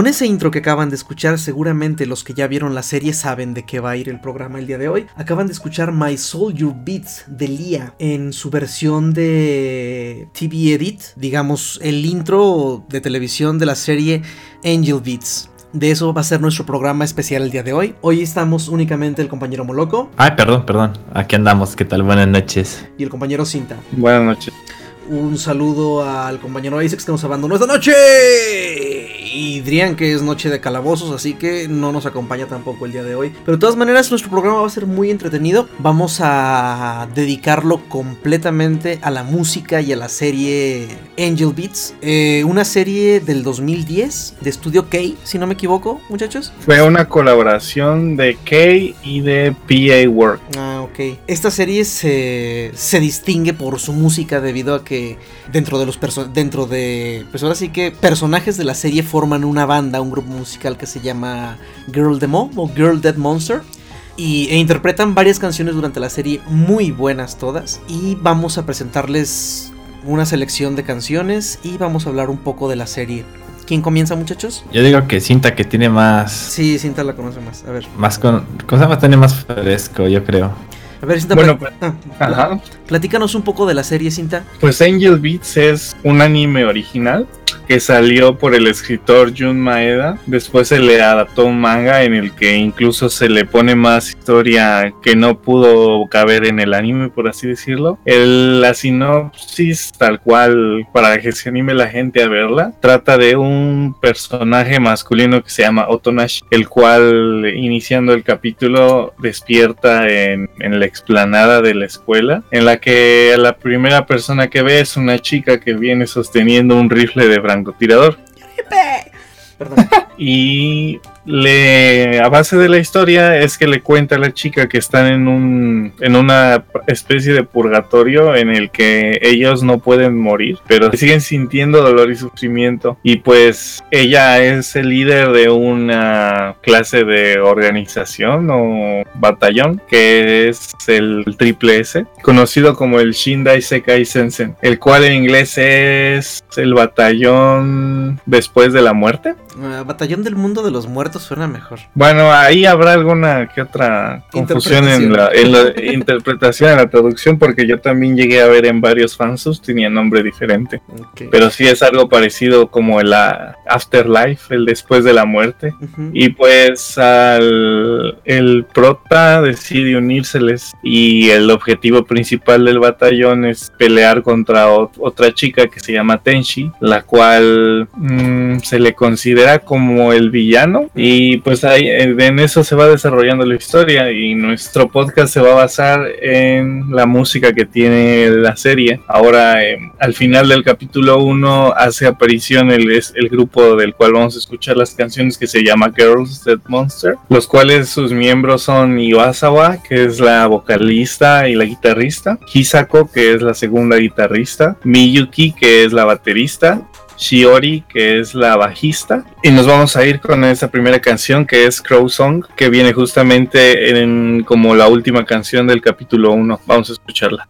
con ese intro que acaban de escuchar, seguramente los que ya vieron la serie saben de qué va a ir el programa el día de hoy. Acaban de escuchar My Soldier Beats de Lia en su versión de TV Edit, digamos el intro de televisión de la serie Angel Beats. De eso va a ser nuestro programa especial el día de hoy. Hoy estamos únicamente el compañero Moloco. Ay, perdón, perdón. Aquí andamos. ¿Qué tal? Buenas noches. Y el compañero Cinta. Buenas noches. Un saludo al compañero Isaac que nos abandonó esta noche. Y Drian que es noche de calabozos, así que no nos acompaña tampoco el día de hoy. Pero de todas maneras, nuestro programa va a ser muy entretenido. Vamos a dedicarlo completamente a la música y a la serie Angel Beats. Eh, una serie del 2010 de Estudio K, si no me equivoco, muchachos. Fue una colaboración de K y de PA Work. Ah, ok. Esta serie se, se distingue por su música debido a que dentro de los dentro de pues ahora sí que personajes de la serie forman una banda, un grupo musical que se llama Girl Demo o Girl Dead Monster y, e interpretan varias canciones durante la serie muy buenas todas y vamos a presentarles una selección de canciones y vamos a hablar un poco de la serie. ¿Quién comienza, muchachos? Yo digo que Cinta que tiene más. Sí, Cinta la conoce más. A ver. Más con. Cosa más tiene más fresco, yo creo. A ver, Cinta, bueno, pues, ah, platícanos un poco de la serie, Cinta. Pues Angel Beats es un anime original que salió por el escritor Jun Maeda. Después se le adaptó un manga en el que incluso se le pone más historia que no pudo caber en el anime, por así decirlo. El, la sinopsis, tal cual, para que se anime la gente a verla, trata de un personaje masculino que se llama Otonashi, el cual, iniciando el capítulo, despierta en, en la explanada de la escuela, en la que la primera persona que ve es una chica que viene sosteniendo un rifle de francotirador. Tirador Y a base de la historia es que le cuenta a la chica que están en un en una especie de purgatorio en el que ellos no pueden morir, pero siguen sintiendo dolor y sufrimiento y pues ella es el líder de una clase de organización o batallón que es el triple S, conocido como el Shindai Sekai Sensen, el cual en inglés es el batallón después de la muerte. Uh, batallón del mundo de los muertos suena mejor. Bueno, ahí habrá alguna que otra confusión en la, en la interpretación, en la traducción, porque yo también llegué a ver en varios fansus tenía nombre diferente. Pero sí es algo parecido como el Afterlife, el después de la muerte. Y pues al el prota decide unírseles y el objetivo principal del batallón es pelear contra otra chica que se llama Tenshi, la cual mm, se le considera como el villano y pues ahí en eso se va desarrollando la historia y nuestro podcast se va a basar en la música que tiene la serie. Ahora em, al final del capítulo 1 hace aparición el, el grupo del cual vamos a escuchar las canciones que se llama Girls Dead Monster, los cuales sus miembros son Iwasawa, que es la vocalista y la guitarrista, Hisako, que es la segunda guitarrista, Miyuki, que es la baterista, Shiori, que es la bajista. Y nos vamos a ir con esa primera canción que es Crow Song, que viene justamente en como la última canción del capítulo 1. Vamos a escucharla.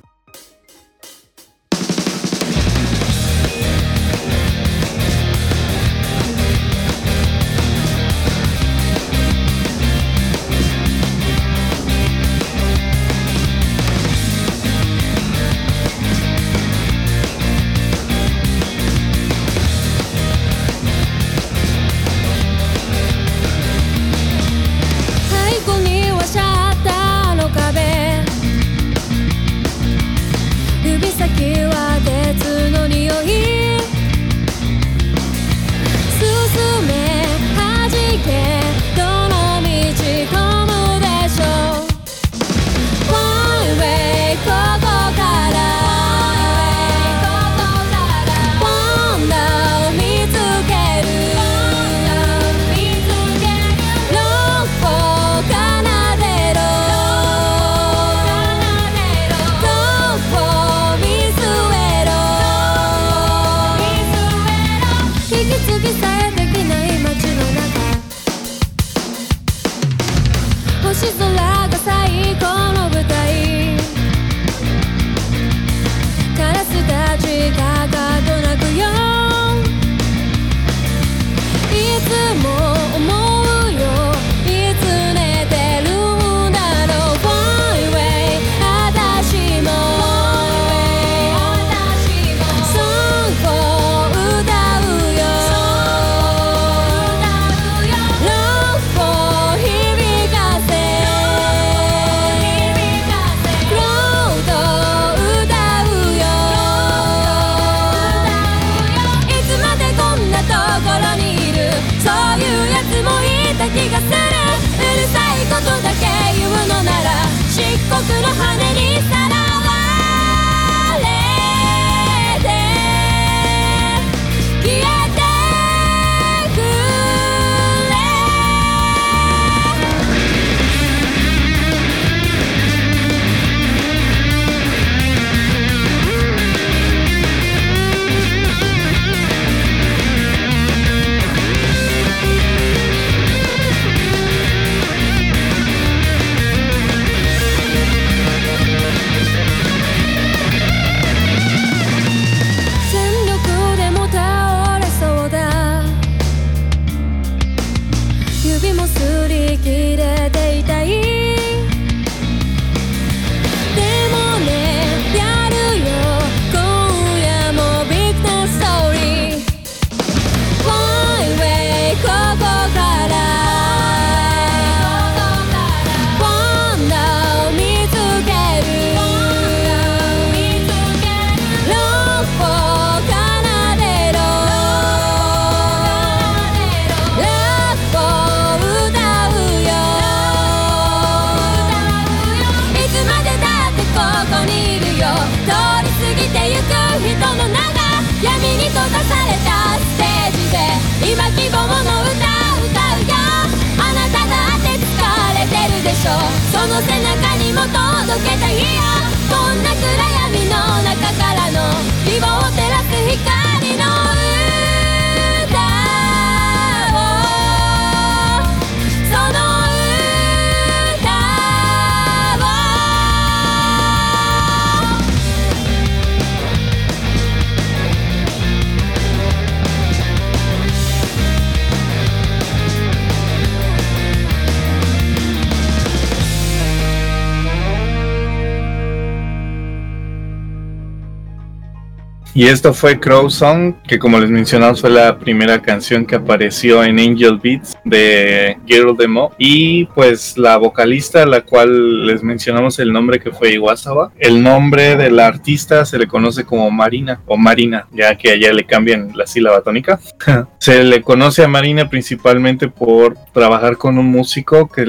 Y esto fue Crow Song, que como les mencionamos fue la primera canción que apareció en Angel Beats de Girl Demo. Y pues la vocalista, la cual les mencionamos el nombre que fue Iwasawa. El nombre de la artista se le conoce como Marina o Marina, ya que allá le cambian la sílaba tónica. se le conoce a Marina principalmente por trabajar con un músico que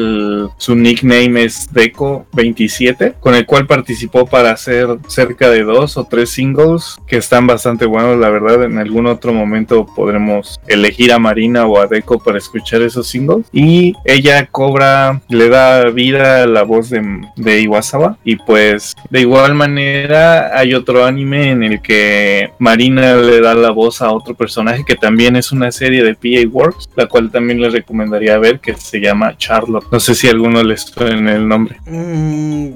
su nickname es Deco27, con el cual participó para hacer cerca de dos o tres singles que están bastante buenos, la verdad. En algún otro momento podremos elegir a Marina o a Deco para escuchar esos singles. Y ella cobra, le da vida a la voz de, de Iwasawa. Y pues de igual manera hay otro anime en el que Marina le da la voz a otro personaje que también es una serie de PA Works, la cual también les recomendaría ver, que se llama Charlotte. No sé si alguno les suena el nombre. Mm,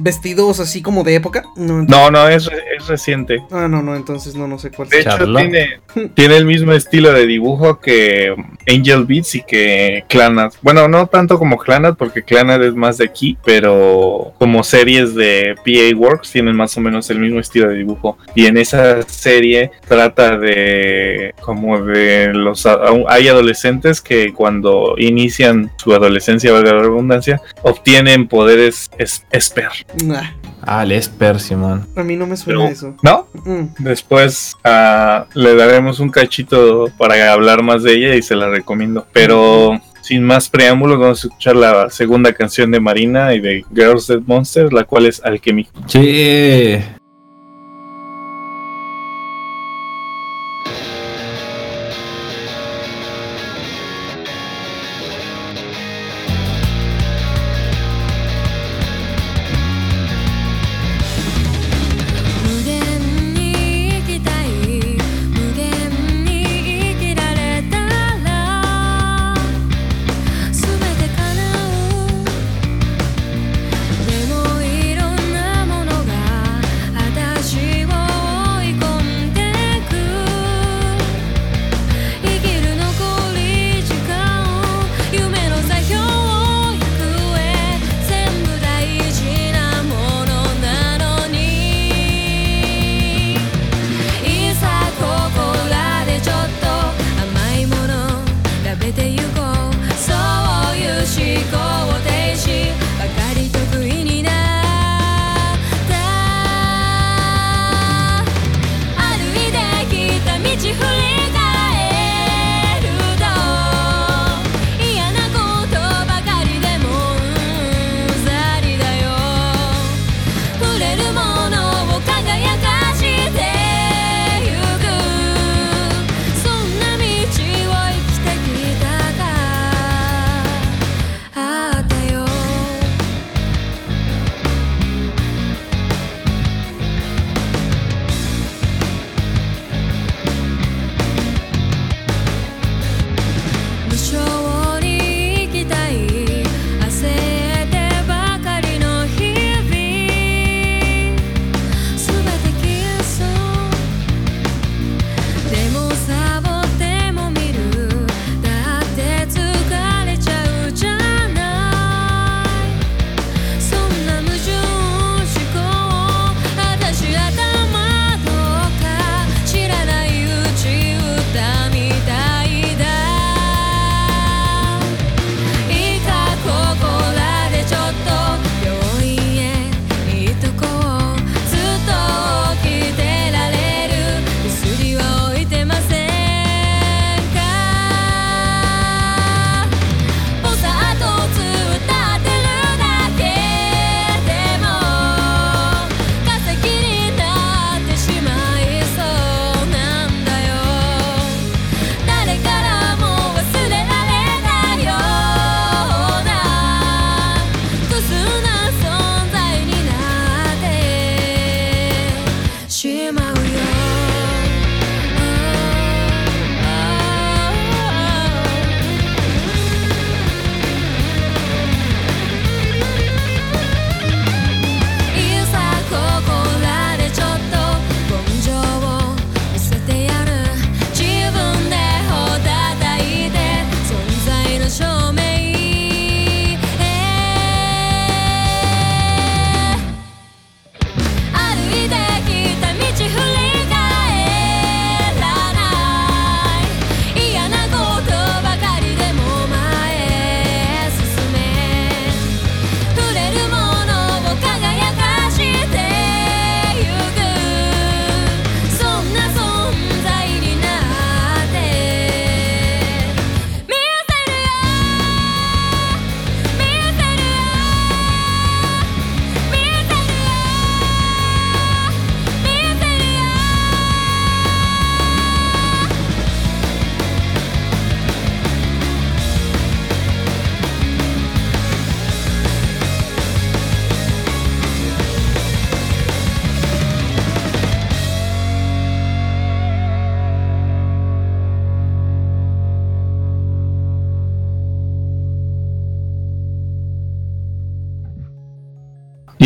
¿Vestidos así como de época? No, no, es, es reciente. Ah, no, no, entonces no, no sé cuál. De hecho, tiene, tiene, el mismo estilo de dibujo que Angel Beats y que Clanad. Bueno, no tanto como Clanad, porque Clanad es más de aquí, pero como series de PA Works tienen más o menos el mismo estilo de dibujo. Y en esa serie trata de como de los... Hay adolescentes que cuando inician su adolescencia, valga la redundancia, obtienen poderes esper. Ah, el Esper, Simón. A mí no me suena eso. ¿No? Mm. Después uh, le daremos un cachito para hablar más de ella y se la recomiendo. Pero sin más preámbulos, vamos a escuchar la segunda canción de Marina y de Girls Dead Monsters, la cual es Alchemy. Sí.「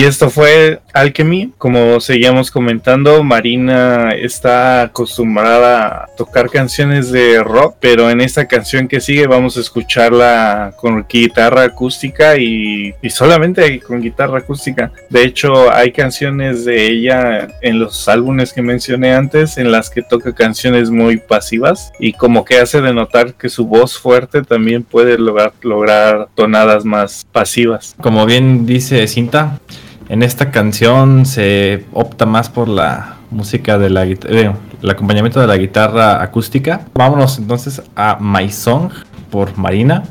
Y esto fue Alchemy. Como seguíamos comentando, Marina está acostumbrada a tocar canciones de rock, pero en esta canción que sigue vamos a escucharla con guitarra acústica y, y solamente con guitarra acústica. De hecho, hay canciones de ella en los álbumes que mencioné antes en las que toca canciones muy pasivas y como que hace de notar que su voz fuerte también puede lograr, lograr tonadas más pasivas. Como bien dice Cinta, en esta canción se opta más por la música de la guitarra, eh, el acompañamiento de la guitarra acústica. Vámonos entonces a My Song por Marina.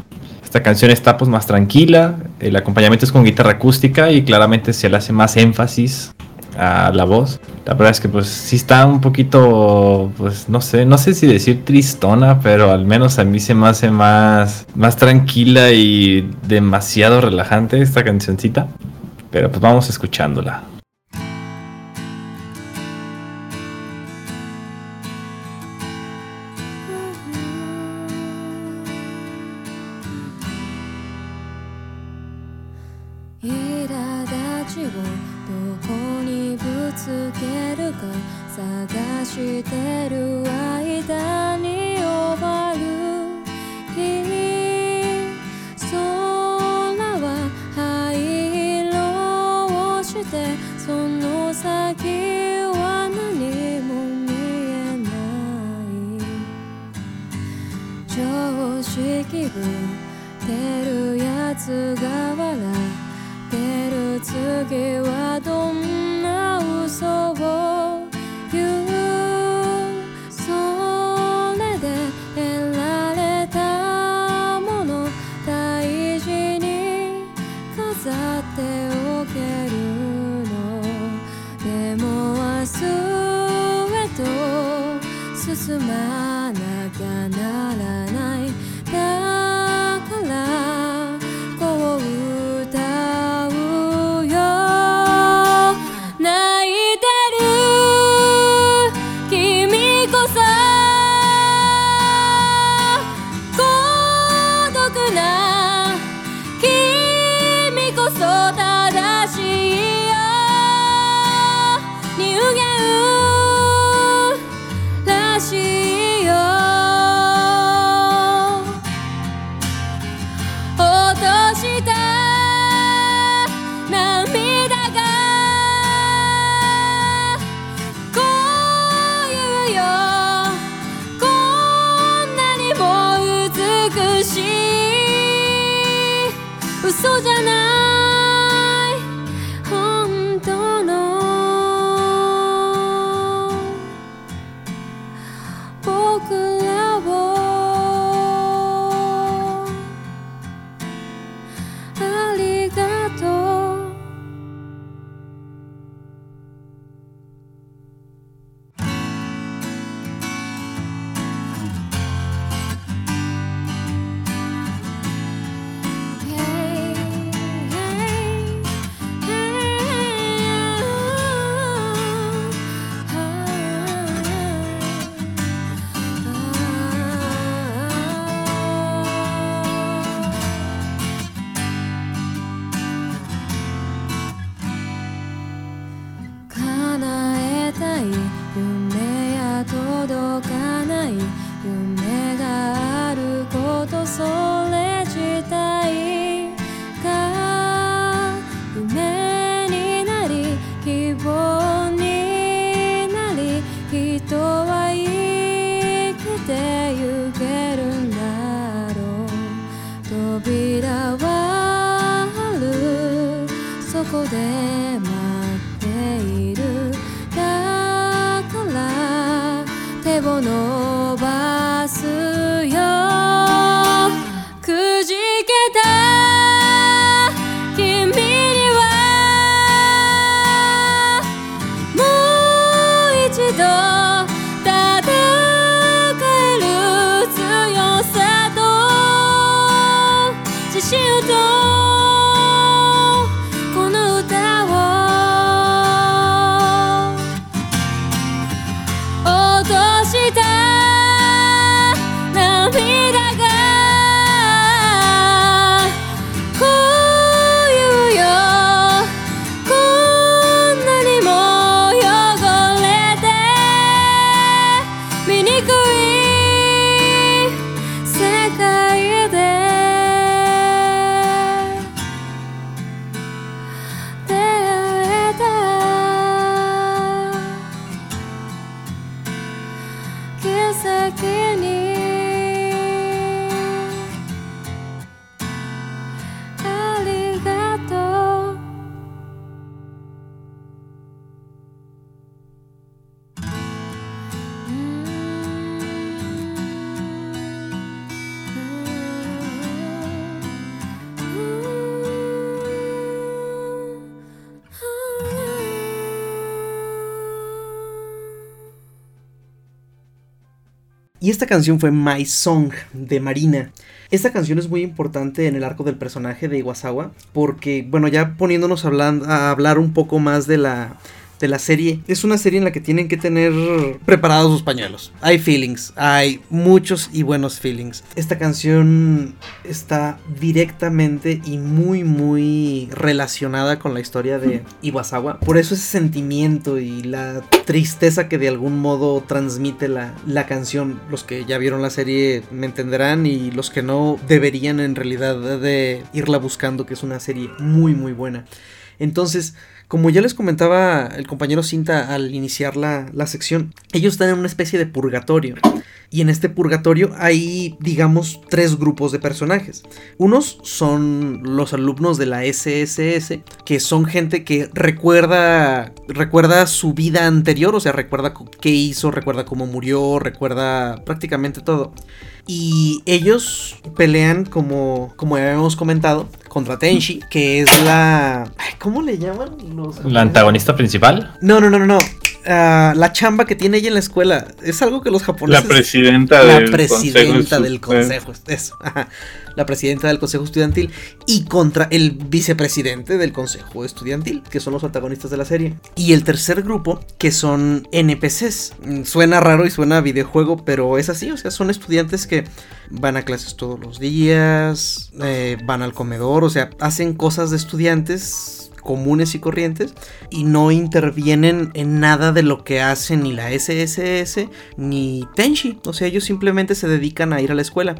Esta canción está pues más tranquila, el acompañamiento es con guitarra acústica y claramente se le hace más énfasis a la voz. La verdad es que pues sí está un poquito, pues no sé, no sé si decir tristona, pero al menos a mí se me hace más, más tranquila y demasiado relajante esta cancioncita. Pero pues vamos escuchándola. Esta canción fue My Song de Marina. Esta canción es muy importante en el arco del personaje de Iwasawa porque, bueno, ya poniéndonos a hablar un poco más de la de la serie. Es una serie en la que tienen que tener preparados sus pañuelos. Hay feelings, hay muchos y buenos feelings. Esta canción está directamente y muy muy relacionada con la historia de Iwasawa. Por eso ese sentimiento y la tristeza que de algún modo transmite la, la canción. Los que ya vieron la serie me entenderán y los que no deberían en realidad de irla buscando, que es una serie muy muy buena. Entonces, como ya les comentaba el compañero Cinta al iniciar la, sección, ellos están en una especie de purgatorio. Y en este purgatorio hay, digamos, tres grupos de personajes. Unos son los alumnos de la SSS, que son gente que recuerda, recuerda su vida anterior, o sea, recuerda qué hizo, recuerda cómo murió, recuerda prácticamente todo. Y ellos pelean, como, como ya habíamos comentado, contra Tenshi, que es la... ¿Cómo le llaman? Los... ¿La antagonista principal? No, no, no, no, no. Ah, la chamba que tiene ella en la escuela. Es algo que los japoneses. La presidenta la presidenta del consejo. Eso. La presidenta del consejo estudiantil. Y contra el vicepresidente del consejo estudiantil, que son los antagonistas de la serie. Y el tercer grupo, que son NPCs. Mm, suena raro y suena a videojuego, pero es así. O sea, son estudiantes que van a clases todos los días, eh, van al comedor, o sea, hacen cosas de estudiantes comunes y corrientes y no intervienen en nada de lo que hacen ni la SSS ni Tenshi. O sea, ellos simplemente se dedican a ir a la escuela.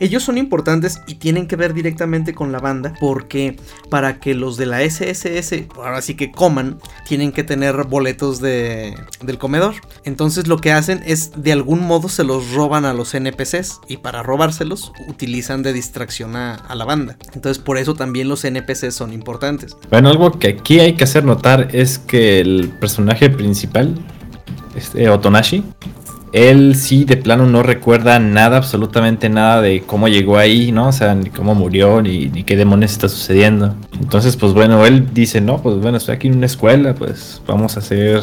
Ellos son importantes y tienen que ver directamente con la banda porque para que los de la SSS ahora sí que coman, tienen que tener boletos de, del comedor. Entonces lo que hacen es de algún modo se los roban a los NPCs y para robárselos utilizan de distracción a, la banda. Entonces por eso también los NPCs son importantes. Bueno, algo que aquí hay que hacer notar es que el personaje principal, este Otonashi, él sí de plano no recuerda nada, absolutamente nada de cómo llegó ahí, ¿no? O sea, ni cómo murió, ni, qué demonios está sucediendo. Entonces, pues bueno, él dice, no, pues bueno, estoy aquí en una escuela, pues vamos a hacer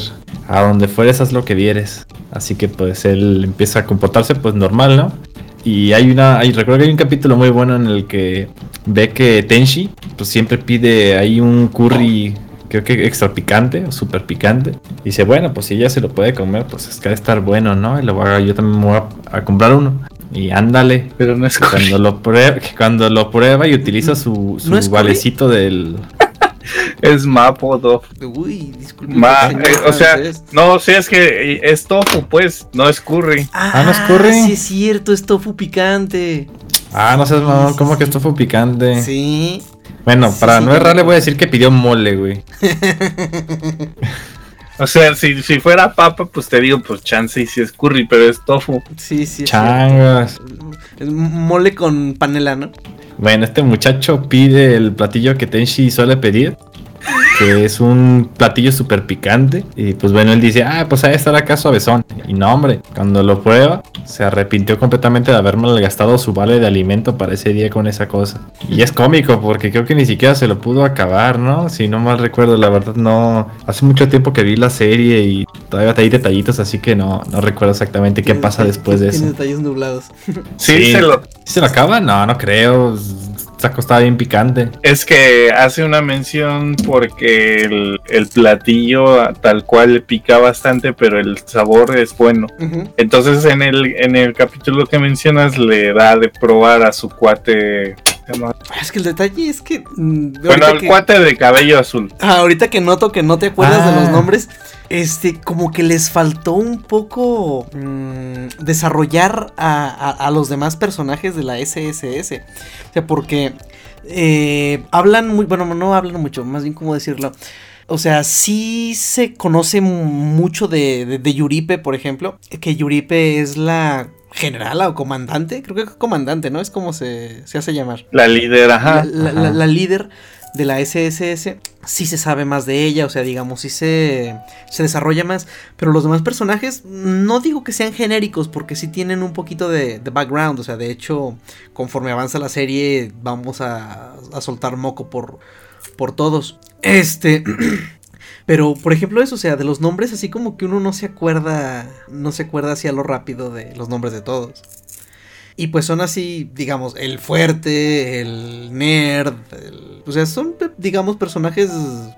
a donde fueres, haz lo que vieres. Así que pues él empieza a comportarse pues normal, ¿no? Y hay una, hay, recuerdo que hay un capítulo muy bueno en el que ve que Tenshi pues siempre pide ahí un curry creo que extra picante o super picante. Y dice, bueno, pues si ella se lo puede comer, pues es que va a estar bueno, ¿no? Y lo voy a, yo también me voy a, comprar uno. Y ándale. Pero no es cuando lo prueba, cuando lo prueba y utiliza su, su valecito del. es Mapo Uy, disculpe. Eh, o sea, no, sé, es que es tofu, pues, no es curry. Ah, no es curry. Sí, es cierto, es tofu picante. Ah, no sé, mamón, ¿cómo que es tofu picante? Sí. Bueno, para no errar le voy a decir que pidió mole, güey. o sea, si, si, fuera papa, pues te digo, pues chance y si es curry, pero es tofu. Sí, sí. Changas. Es mole con panela, ¿no? Bueno, este muchacho pide el platillo que Tenshi suele pedir que es un platillo súper picante. Y pues bueno, él dice, ah, pues ahí estará acá suavezón. Y no, hombre, cuando lo prueba, se arrepintió completamente de haberme gastado su vale de alimento para ese día con esa cosa. Y es cómico, porque creo que ni siquiera se lo pudo acabar, ¿no? Si no mal recuerdo, la verdad no. Hace mucho tiempo que vi la serie y todavía hay detallitos, así que no, no recuerdo exactamente qué pasa después de eso. Tiene detalles nublados. sí, se lo. ¿Se lo acaba? No, no creo Saco estaba bien picante. Es que hace una mención porque el, platillo tal cual pica bastante, pero el sabor es bueno. Entonces en el, en el capítulo que mencionas le da de probar a su cuate es que el detalle es que. Mm, bueno, el cuate de cabello azul. Ah, ahorita que noto que no te acuerdas de los ah. nombres, este, como que les faltó un poco mm, desarrollar a, los demás personajes de la SSS. O sea, porque eh, hablan muy, bueno, no hablan mucho, más bien como decirlo. O sea, sí se conoce mucho de, de, Yuripe, por ejemplo. Que Yuripe es la general o comandante. Creo que comandante, ¿no? Es como se, hace llamar. La líder, ajá. la líder de la SSS, sí se sabe más de ella, o sea, digamos, sí se, se desarrolla más, pero los demás personajes no digo que sean genéricos, porque sí tienen un poquito de, background, o sea, de hecho, conforme avanza la serie, vamos a, a soltar moco por, por todos. Este... Pero, por ejemplo, eso, o sea, de los nombres, así como que uno no se acuerda, no se acuerda así a lo rápido de los nombres de todos. Y pues son así, digamos, el fuerte, el nerd, o sea, son, digamos, personajes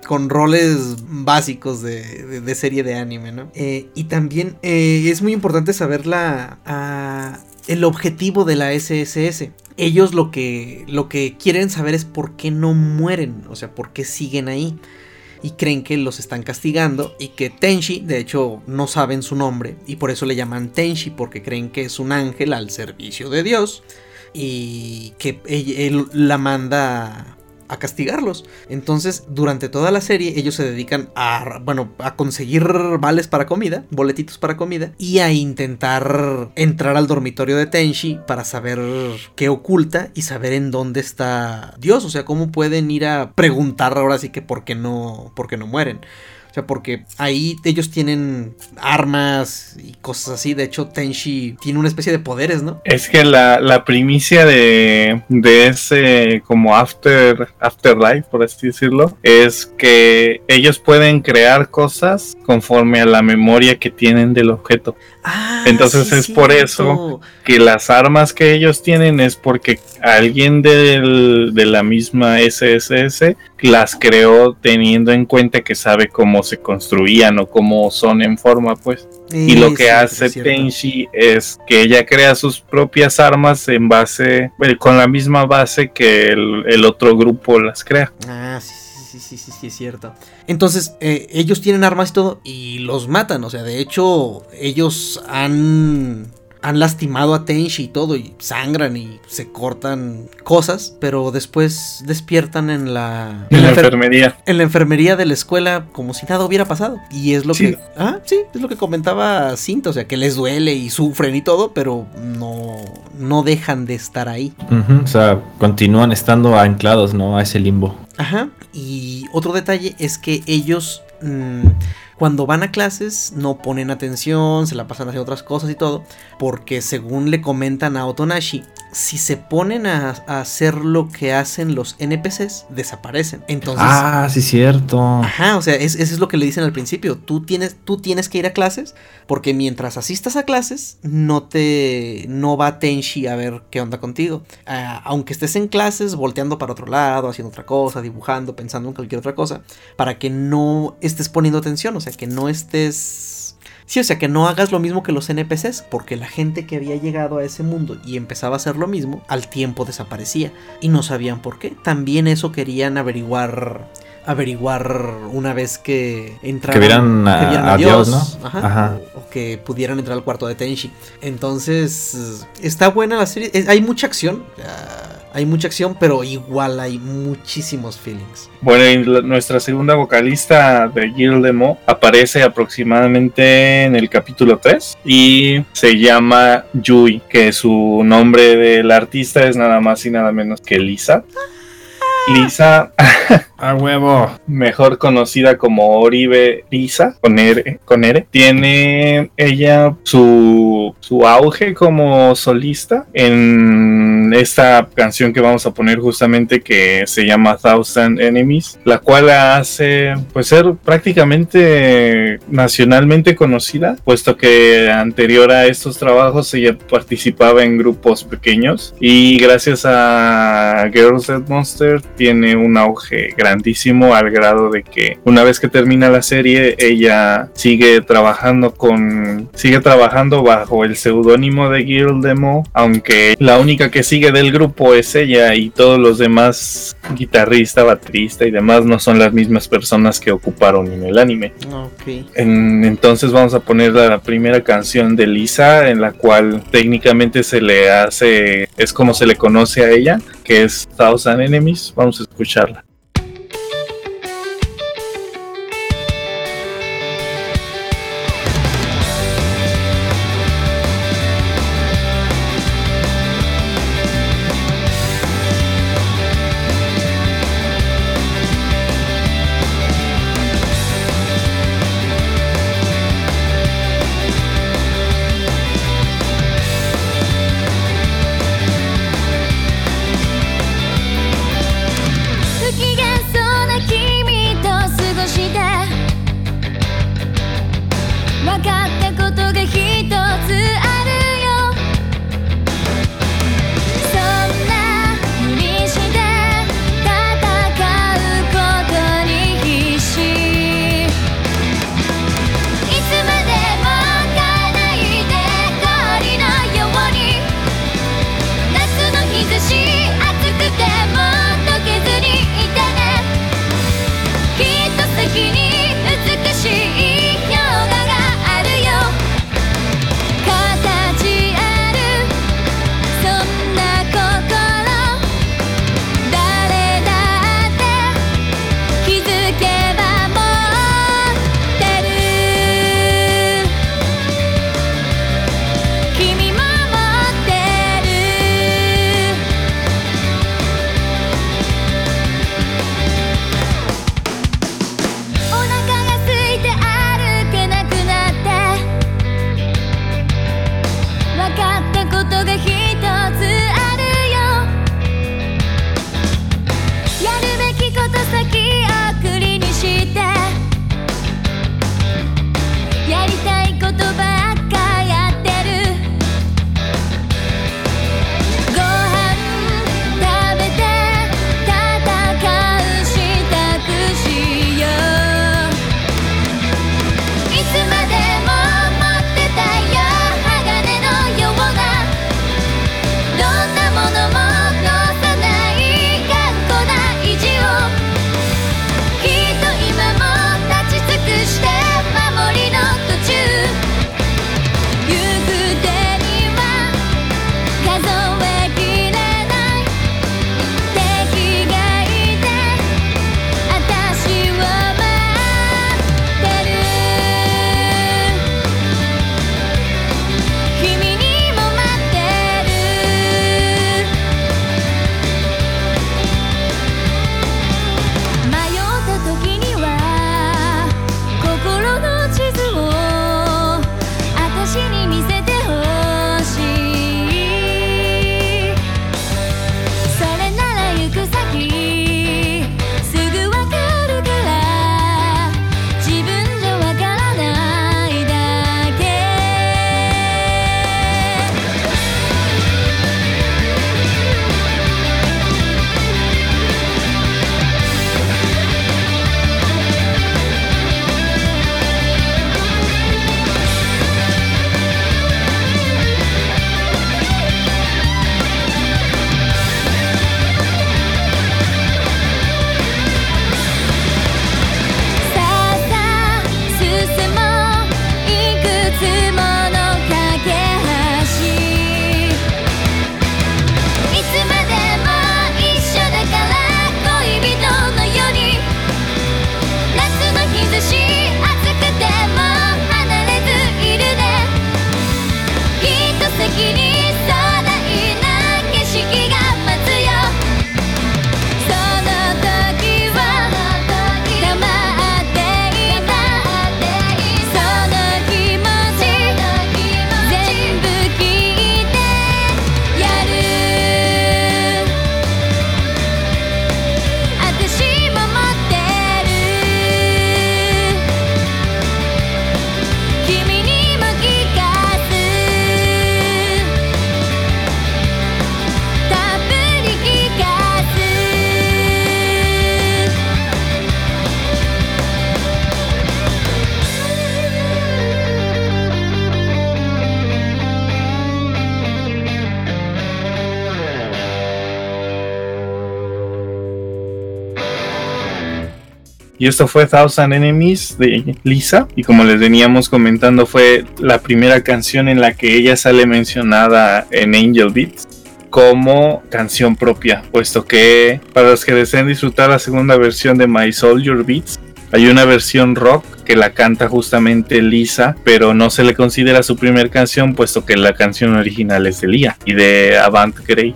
con roles básicos de, serie de anime, ¿no? Eh, y también eh, es muy importante saber la, el objetivo de la SSS. Ellos lo que, lo que quieren saber es por qué no mueren, o sea, por qué siguen ahí y creen que los están castigando y que Tenshi, de hecho, no saben su nombre y por eso le llaman Tenshi porque creen que es un ángel al servicio de Dios y que él la manda a castigarlos. Entonces, durante toda la serie, ellos se dedican a, bueno, a conseguir vales para comida, boletitos para comida, y a intentar entrar al dormitorio de Tenshi para saber qué oculta y saber en dónde está Dios. O sea, cómo pueden ir a preguntar ahora sí que por qué no, por qué no mueren. O sea, porque ahí ellos tienen armas y cosas así. De hecho, Tenshi tiene una especie de poderes, ¿no? Es que la, primicia de, de, ese como after afterlife, por así decirlo, es que ellos pueden crear cosas conforme a la memoria que tienen del objeto. Ah, Entonces es por eso que las armas que ellos tienen es porque alguien de la misma SSS las creó teniendo en cuenta que sabe cómo se construían o cómo son en forma, pues. y lo que hace Tenshi es que ella crea sus propias armas en base, eh, con la misma base que el, otro grupo las crea. Ah, sí, sí, sí, sí, sí, es cierto. Entonces, eh, ellos tienen armas y todo y los matan. O sea, de hecho, ellos han han lastimado a Tenshi y todo, y sangran y se cortan cosas, pero después despiertan en la, en la, enfermería. En la enfermería de la escuela como si nada hubiera pasado. Y es lo que. Ah, sí, es lo que comentaba Cinta, o sea, que les duele y sufren y todo, pero no, no dejan de estar ahí. o sea, continúan estando anclados, ¿no? A ese limbo. Ajá. Y otro detalle es que ellos. Mm, cuando van a clases no ponen atención, se la pasan haciendo otras cosas y todo, porque según le comentan a Otonashi, si se ponen a, hacer lo que hacen los NPCs, desaparecen. Entonces, ah, sí, cierto. Ajá, o sea, eso es lo que le dicen al principio. Tú tienes, tú tienes que ir a clases, porque mientras asistas a clases, no te. no va Tenshi a ver qué onda contigo. Ah, aunque estés en clases, volteando para otro lado, haciendo otra cosa, dibujando, pensando en cualquier otra cosa, para que no estés poniendo atención, o sea, que no estés Sí, o sea, que no hagas lo mismo que los NPCs, porque la gente que había llegado a ese mundo y empezaba a hacer lo mismo, al tiempo desaparecía y no sabían por qué. También eso querían averiguar averiguar una vez que entraran que vieran a, Dios, ¿no? Ajá, O, que pudieran entrar al cuarto de Tenshi. Entonces, está buena la serie, hay mucha acción. Hay mucha acción, pero igual hay muchísimos feelings. Bueno, nuestra segunda vocalista de Gildemo aparece aproximadamente en el capítulo 3 y se llama Yui, que su nombre del artista es nada más y nada menos que Lisa. Lisa, a huevo, mejor conocida como Oribe Lisa, con R, con R, tiene ella su, su auge como solista en esta canción que vamos a poner justamente que se llama Thousand Enemies, la cual hace pues ser prácticamente nacionalmente conocida, puesto que anterior a estos trabajos ella participaba en grupos pequeños y gracias a Girls That Monster tiene un auge grandísimo al grado de que una vez que termina la serie ella sigue trabajando con sigue trabajando bajo el seudónimo de Girl Demo aunque la única que sigue del grupo es ella y todos los demás guitarrista, baterista y demás no son las mismas personas que ocuparon en el anime. entonces vamos a poner la primera canción de Lisa en la cual técnicamente se le hace es como se le conoce a ella que es Thousand Enemies. Vamos a escucharla. Y esto fue Thousand Enemies de Lisa. Y como les veníamos comentando, fue la primera canción en la que ella sale mencionada en Angel Beats como canción propia, puesto que para los que deseen disfrutar la segunda versión de My Soldier Beats, hay una versión rock que la canta justamente Lisa, pero no se le considera su primer canción, puesto que la canción original es de Lia y de Avant Grey.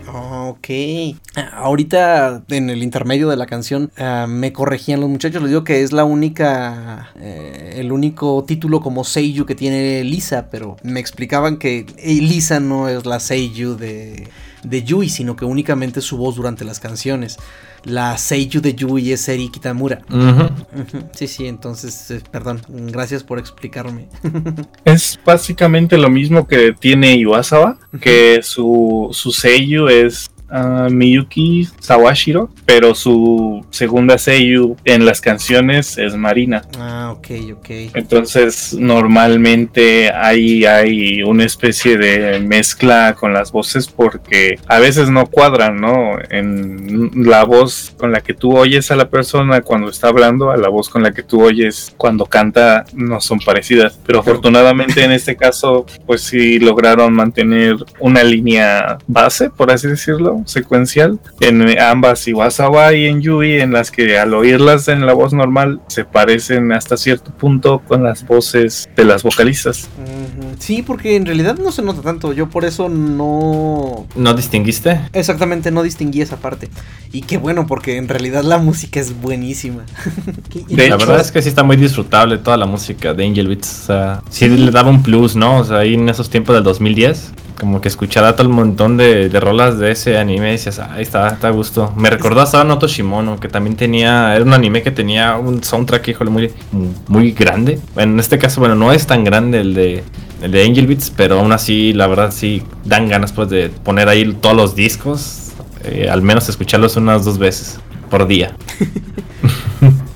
Ok. Ahorita en el intermedio de la canción ah, me corregían los muchachos, les digo que es la única, eh, el único título como Seiyu que tiene Lisa, pero me explicaban que Lisa no es la Seiyu de, de Yui, sino que únicamente su voz durante las canciones la Seiyu de Yui es Eri Kitamura. Sí, sí, entonces, eh, perdón, gracias por explicarme. es básicamente lo mismo que tiene Iwasawa, que su, su Seiyu es Miyuki Sawashiro, pero su segunda Seiyu en las canciones es Marina. Ah, ok, ok. Entonces, normalmente hay, hay una especie de mezcla con las voces porque a veces no cuadran, ¿no? En la voz con la que tú oyes a la persona cuando está hablando, a la voz con la que tú oyes cuando canta, no son parecidas. Pero afortunadamente en este caso, pues sí lograron mantener una línea base, por así decirlo secuencial en ambas Iwasawa y en Yui en las que al oírlas en la voz normal se parecen hasta cierto punto con las voces de las vocalistas. Sí, porque en realidad no se nota tanto. Yo por eso no. ¿No distinguiste? Exactamente, no distinguí esa parte. Y qué bueno, porque en realidad la música es buenísima. la verdad es que sí está muy disfrutable toda la música de Angel Beats. O sea, sí le daba un plus, ¿no? O sea, ahí en esos tiempos del 2010 como que escuchaba todo el montón de, rolas de ese anime y decías, ahí está, está a gusto. Me recordó a Noto Shimono, que también tenía, era un anime que tenía un soundtrack, híjole, muy, muy grande. En este caso, bueno, no es tan grande el de, de Angel Beats, pero aún así, la verdad, sí dan ganas pues de poner ahí todos los discos, eh, al menos escucharlos unas dos veces por día.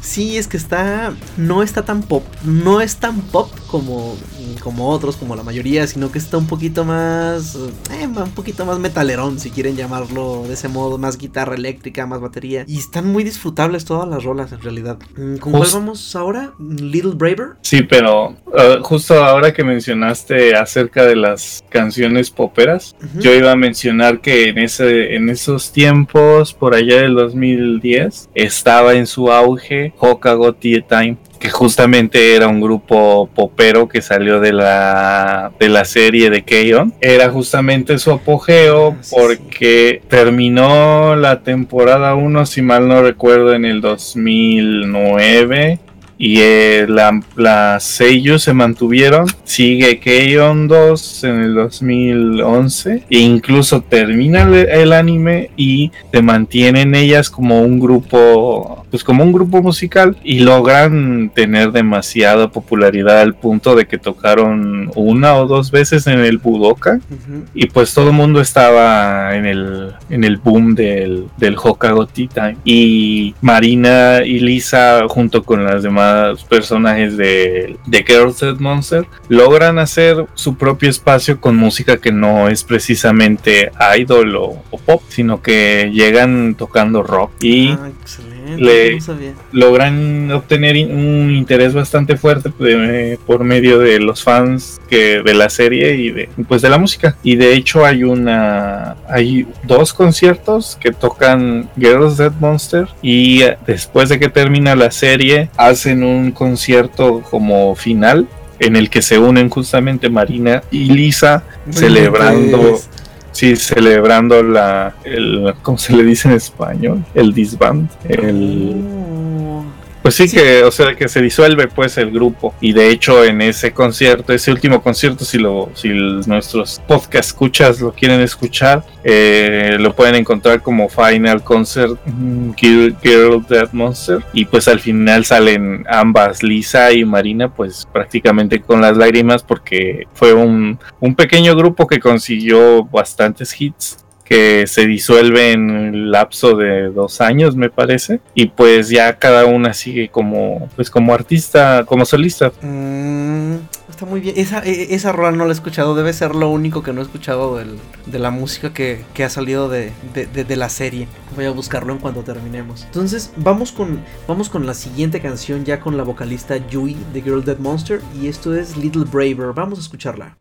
Sí, es que está. No está tan pop. No es tan pop como como otros, como la mayoría, sino que está un poquito más, eh, un poquito más metalerón, si quieren llamarlo de ese modo, más guitarra eléctrica, más batería. Y están muy disfrutables todas las rolas en realidad. Mm, ¿Con cuál vamos ahora? ¿Little Braver? Sí, pero uh, justo ahora que mencionaste acerca de las canciones poperas, yo iba a mencionar que en, ese, en esos tiempos, por allá del 2010, estaba en su auge Hokago Tea Time que justamente era un grupo popero que salió de la, de la serie de Keion. Era justamente su apogeo ah, porque terminó la temporada 1, si mal no recuerdo, en el 2009 y eh, la, las se mantuvieron. Sigue Keion 2 en el 2011 e incluso termina el, anime y se mantienen ellas como un grupo, pues como un grupo musical y logran tener demasiada popularidad al punto de que tocaron una o dos veces en el Budoka y pues todo el mundo estaba en el, en el boom del, del Hokago Tea Time. Y Marina y Lisa junto con las demás personajes de, de Girls Dead Monster logran hacer su propio espacio con música que no es precisamente idol o, pop, sino que llegan tocando rock y ah, le logran obtener un interés bastante fuerte eh, por medio de los fans que de la serie y de pues de la música. Y de hecho hay una hay dos conciertos que tocan Girls Dead Monster y eh, después de que termina la serie hacen un concierto como final en el que se unen justamente Marina y Lisa celebrando Sí, celebrando la, el, ¿cómo se le dice en español? El disband, el... Pues sí, que, o sea, que se disuelve pues el grupo. Y de hecho en ese concierto, ese último concierto, si lo, si nuestros podcast escuchas lo quieren escuchar, eh, lo pueden encontrar como Final Concert Girl, Girl Dead Monster. Y pues al final salen ambas, Lisa y Marina, pues prácticamente con las lágrimas porque fue un, un pequeño grupo que consiguió bastantes hits que se disuelve en el lapso de dos años, me parece, y pues ya cada una sigue como, pues como artista, como solista. Mm, está muy bien. Esa, e, esa rola no la he escuchado, debe ser lo único que no he escuchado de la música que, ha salido de, de, la serie. Voy a buscarlo en cuanto terminemos. Entonces, vamos con, vamos con la siguiente canción, ya con la vocalista Yui de Girl Dead Monster, y esto es Little Braver. Vamos a escucharla.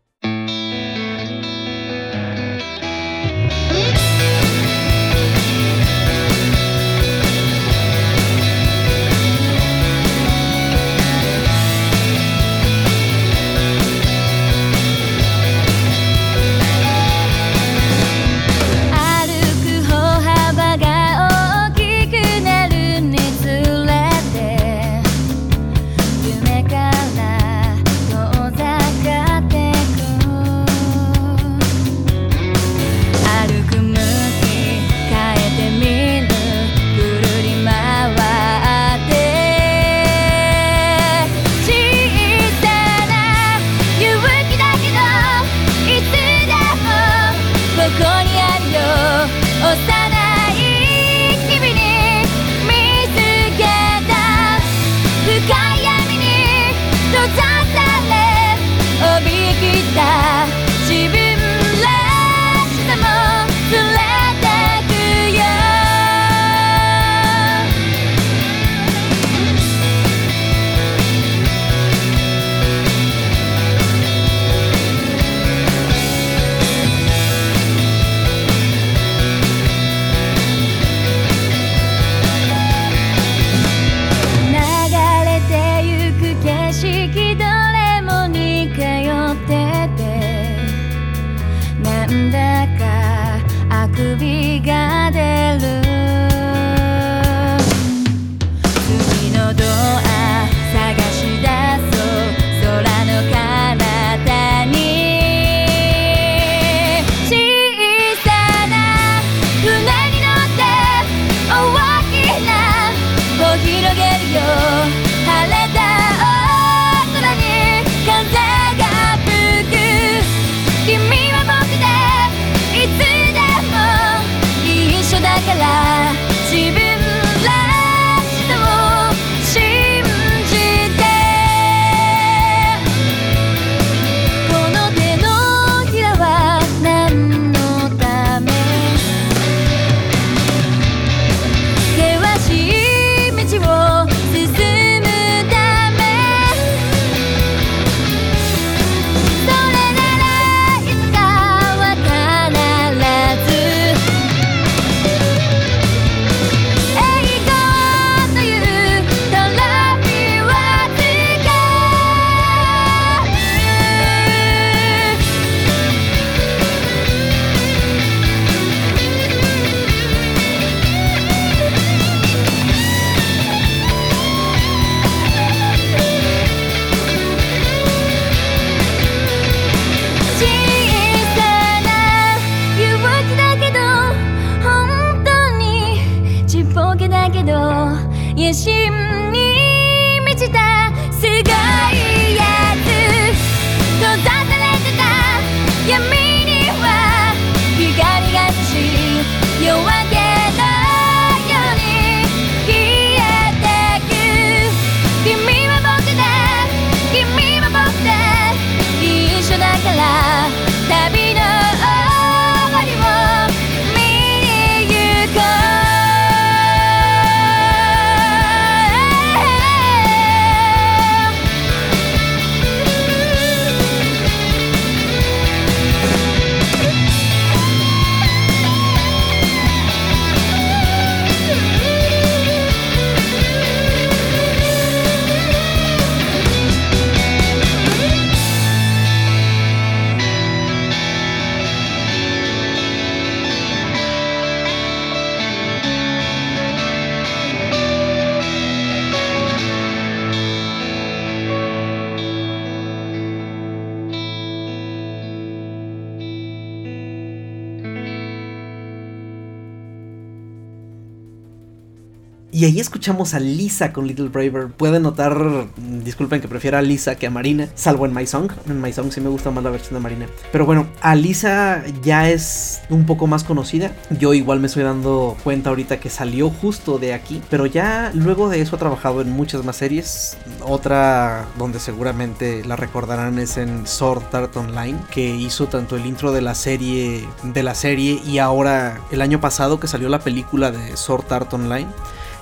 Y ahí escuchamos a Lisa con Little Braver. Pueden notar, disculpen que prefiera a Lisa que a Marina, salvo en My Song. En My Song sí me gusta más la versión de Marina. Pero bueno, Alisa ya es un poco más conocida. Yo igual me estoy dando cuenta ahorita que salió justo de aquí. Pero ya luego de eso ha trabajado en muchas más series. Otra donde seguramente la recordarán es en Sword Art Online, que hizo tanto el intro de la serie de la serie y ahora el año pasado que salió la película de Sword Art Online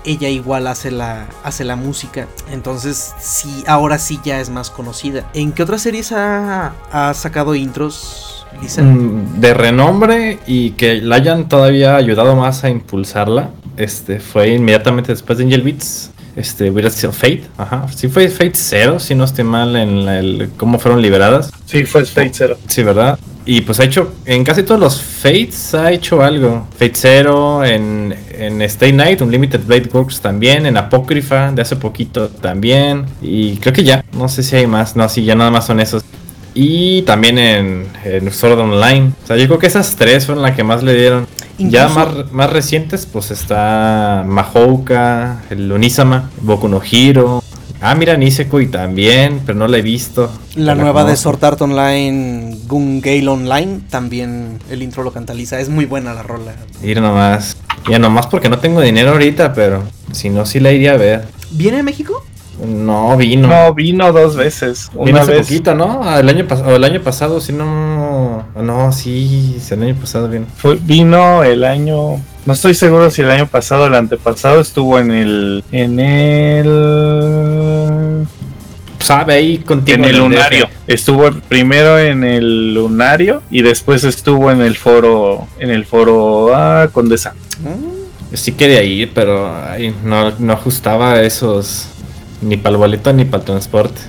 ella igual hace la, hace la música. Entonces, sí, ahora sí ya es más conocida. ¿En qué otras series ha, sacado intros, Lisa? Mm, de renombre y que la hayan todavía ayudado más a impulsarla. Este fue inmediatamente después de Angel Beats. Este hubiera sido Fate, ajá. Sí fue Fate 0, si no estoy mal en el cómo fueron liberadas. Sí, fue Fate 0. Sí, ¿verdad? Y pues ha hecho, en casi todos los Fates ha hecho algo. Fate Zero, en, en Stay Night, Unlimited Blade Works también, en Apocrypha de hace poquito también. Y creo que ya, no sé si hay más, no, sí, ya nada más son esos. Y también en, en Sword Online. O sea, yo creo que esas tres fueron las que más le dieron. Ya más, más recientes, pues está Mahouka, el Unisama, Boku no Hiro, Ah, mira, Nisekui también, pero no la he visto. La nueva de Sword Art Online, Gun Gale Online, también el intro lo cantaliza. Es muy buena la rola. Ir nomás. Ya nomás porque no tengo dinero ahorita, pero si no, sí la iría a ver. ¿Viene a México? No, vino. No, vino dos veces. Una vez. poquito, ¿no? Ah, el año, pasado el año pasado, sí, no. No, sí, el año pasado vino. Fue, vino el año no estoy seguro si el año pasado o el antepasado estuvo en el. En el. Sabe ahí contigo. En el lunario. Estuvo primero en el lunario y después estuvo en el foro. En el foro ah, Condesa. Mm. Sí quería ir, pero no, no ajustaba esos. Ni para el boleto ni para el transporte.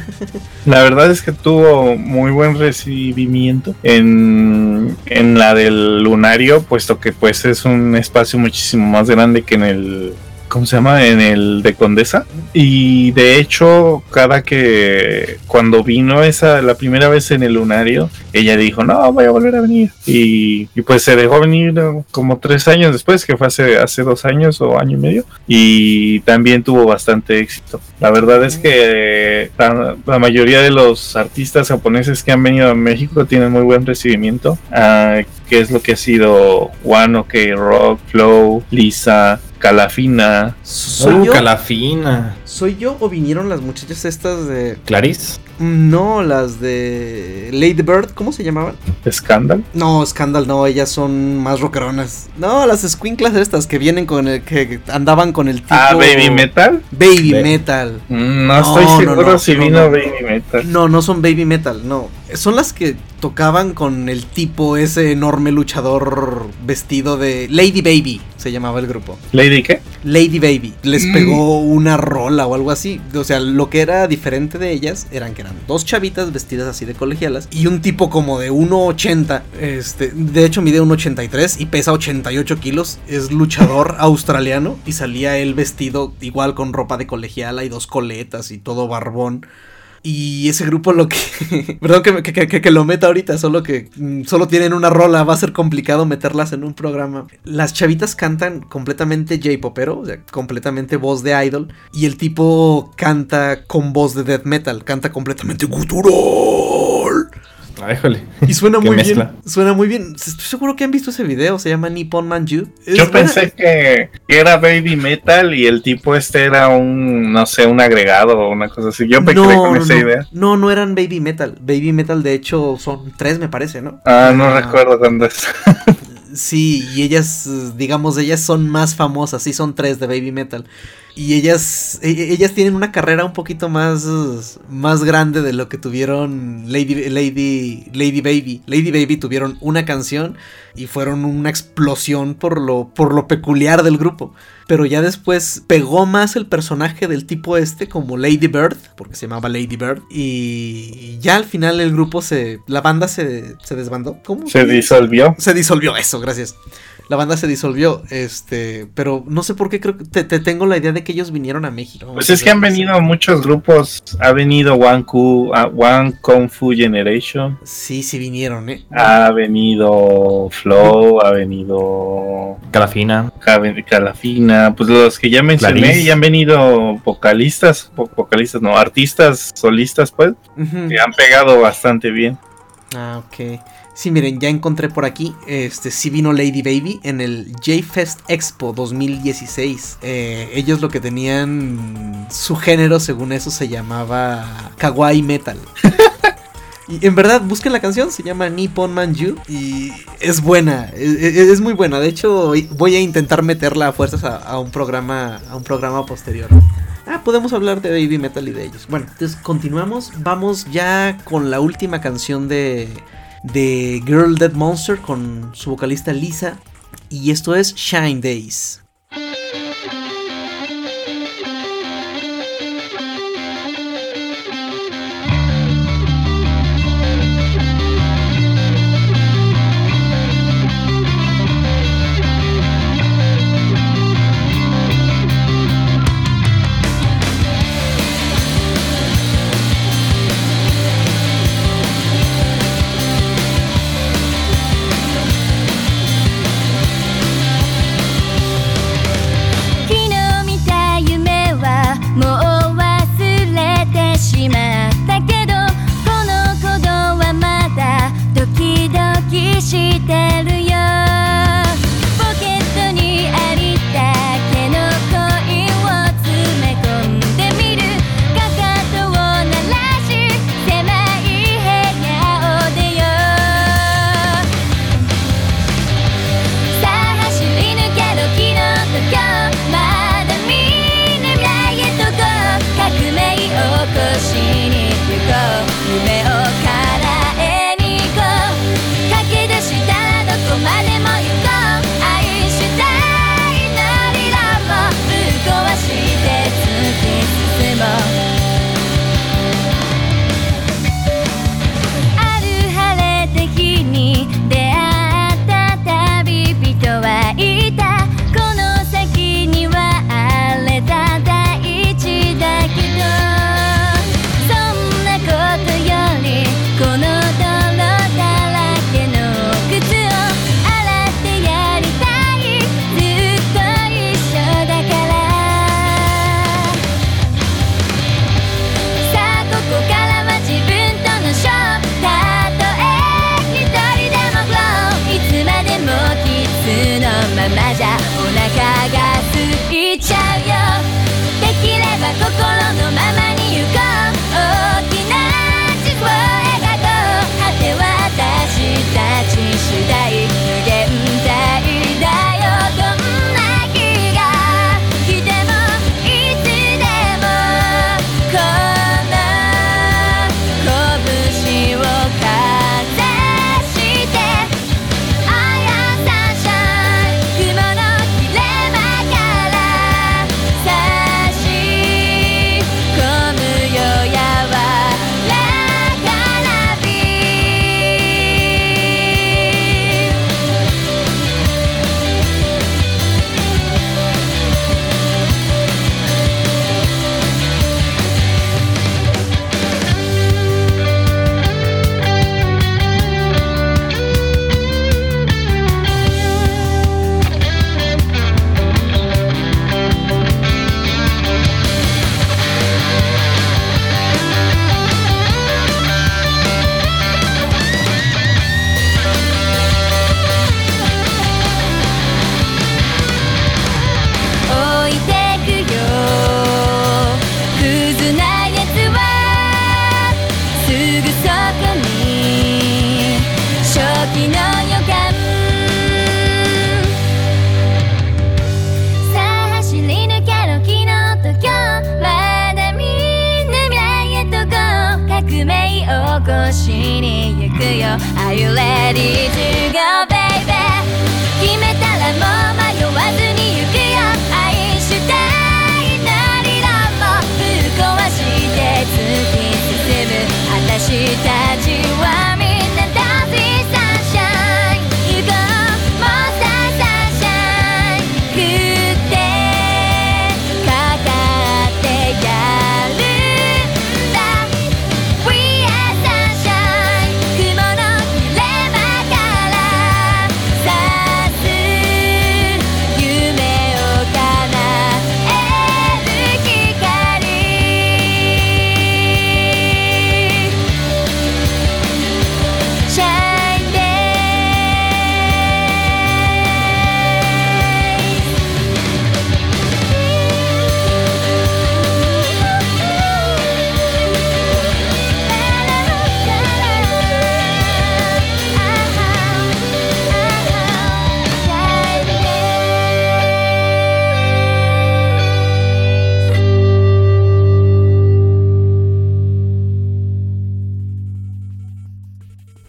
La verdad es que tuvo muy buen recibimiento en, en la del lunario, puesto que pues es un espacio muchísimo más grande que en el ¿cómo se llama? En el de Condesa. Y de hecho, cada que cuando vino esa la primera vez en el lunario, ella dijo, no, voy a volver a venir. Y, pues se dejó venir como tres años después, que fue hace, hace dos años o año y medio. Y también tuvo bastante éxito. La verdad es que la, mayoría de los artistas japoneses que han venido a México tienen muy buen recibimiento. Uh, que es lo que ha sido One OK Rock, Flow, Lisa, Calafina. ¿Soy yo? Calafina. ¿Soy yo o vinieron las muchachas estas de. ¿Clarice? No, las de Lady Bird, ¿cómo se llamaban? ¿Scandal? No, Scandal no, ellas son más rockeronas. No, las squinklas estas que vienen con el que andaban con el tipo Ah, Baby Metal? Baby Metal. Mm, no, estoy seguro si vino Baby Metal. No, no son Baby Metal, no. Son las que tocaban con el tipo ese enorme luchador vestido de Lady Baby, se llamaba el grupo. ¿Lady qué? Lady Baby. Les mm. pegó una rola o algo así. O sea, lo que era diferente de ellas eran que eran dos chavitas vestidas así de colegialas y un tipo como de 1,80. Este, de hecho, mide 1,83 y pesa 88 kilos. Es luchador australiano y salía él vestido igual con ropa de colegiala y dos coletas y todo barbón. Y ese grupo lo que... perdón que, que, que, lo meta ahorita, solo que mm, solo tienen una rola, va a ser complicado meterlas en un programa. Las chavitas cantan completamente J-Popero, o sea, completamente voz de idol. Y el tipo canta con voz de death metal, canta completamente gutural. Y suena muy bien. Suena muy bien. Estoy seguro que han visto ese video. Se llama Nippon Manju. Yo pensé que era Baby Metal y el tipo este era un, no sé, un agregado o una cosa así. Yo me no, con esa idea. No, no eran Baby Metal. Baby Metal, de hecho, son tres, me parece, ¿no? Ah, no ah. recuerdo dónde es. sí, y ellas, digamos, ellas son más famosas. Sí, son tres de Baby Metal. Y ellas, e, e, ellas tienen una carrera un poquito más, más grande de lo que tuvieron Lady, Lady, Lady Baby. Lady Baby tuvieron una canción y fueron una explosión por lo, por lo peculiar del grupo. Pero ya después pegó más el personaje del tipo este como Lady Bird, porque se llamaba Lady Bird. Y ya al final el grupo se. La banda se, se desbandó. ¿Cómo? Se disolvió. Se disolvió, eso, gracias la banda se disolvió, este, pero no sé por qué creo que te, tengo la idea de de que ellos vinieron a México. Pues es que han venido muchos grupos. Ha venido One, Q, uh, One Kung Fu Generation. Sí, sí vinieron, ¿eh? Ha venido Flow, ha venido. Calafina. Calafina. Pues los que ya mencioné, ya han venido vocalistas, vocalistas, no, artistas solistas, pues. Que han pegado bastante bien. Ah, ok. Sí, miren, ya encontré por aquí, este, sí vino Lady Baby en el J-Fest Expo 2016. Eh, ellos lo que tenían, su género según eso se llamaba Kawaii Metal. Y en verdad, busquen la canción, se llama Nippon Manju y es buena, es, muy buena. De hecho, voy a intentar meterla a fuerzas a, un programa a un programa posterior. Ah, podemos hablar de Baby Metal y de ellos. Bueno, entonces continuamos. Vamos ya con la última canción de de Girl Dead Monster con su vocalista Lisa. Y esto es Shine Days.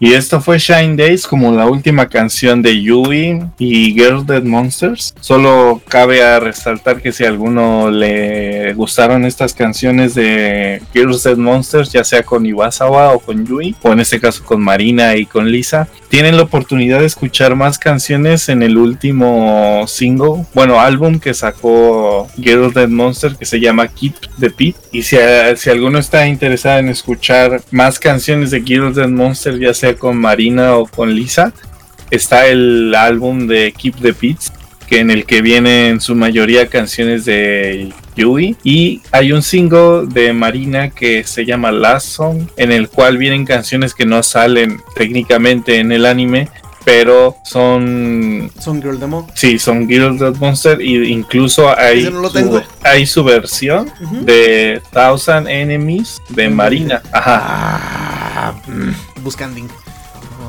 Y esto fue Shine Days como la última canción de Yui y Girls Dead Monsters. Solo cabe a resaltar que si a alguno le gustaron estas canciones de Girls Dead Monsters, ya sea con Iwasawa o con Yui, o en este caso con Marina y con Lisa, tienen la oportunidad de escuchar más canciones en el último single, bueno, álbum que sacó Girls Dead Monster que se llama Keep the Pit. Y si, si alguno está interesado en escuchar más canciones de Girls Dead Monster, ya sea con Marina o con Lisa, está el álbum de Keep the Beats que en el que vienen su mayoría canciones de Yui. Y hay un single de Marina que se llama Last Song en el cual vienen canciones que no salen técnicamente en el anime pero son son Girl Demo. Sí son Girl Dead Monster y incluso hay su, hay su versión de Thousand Enemies de Marina. Ajá. Ah, mm,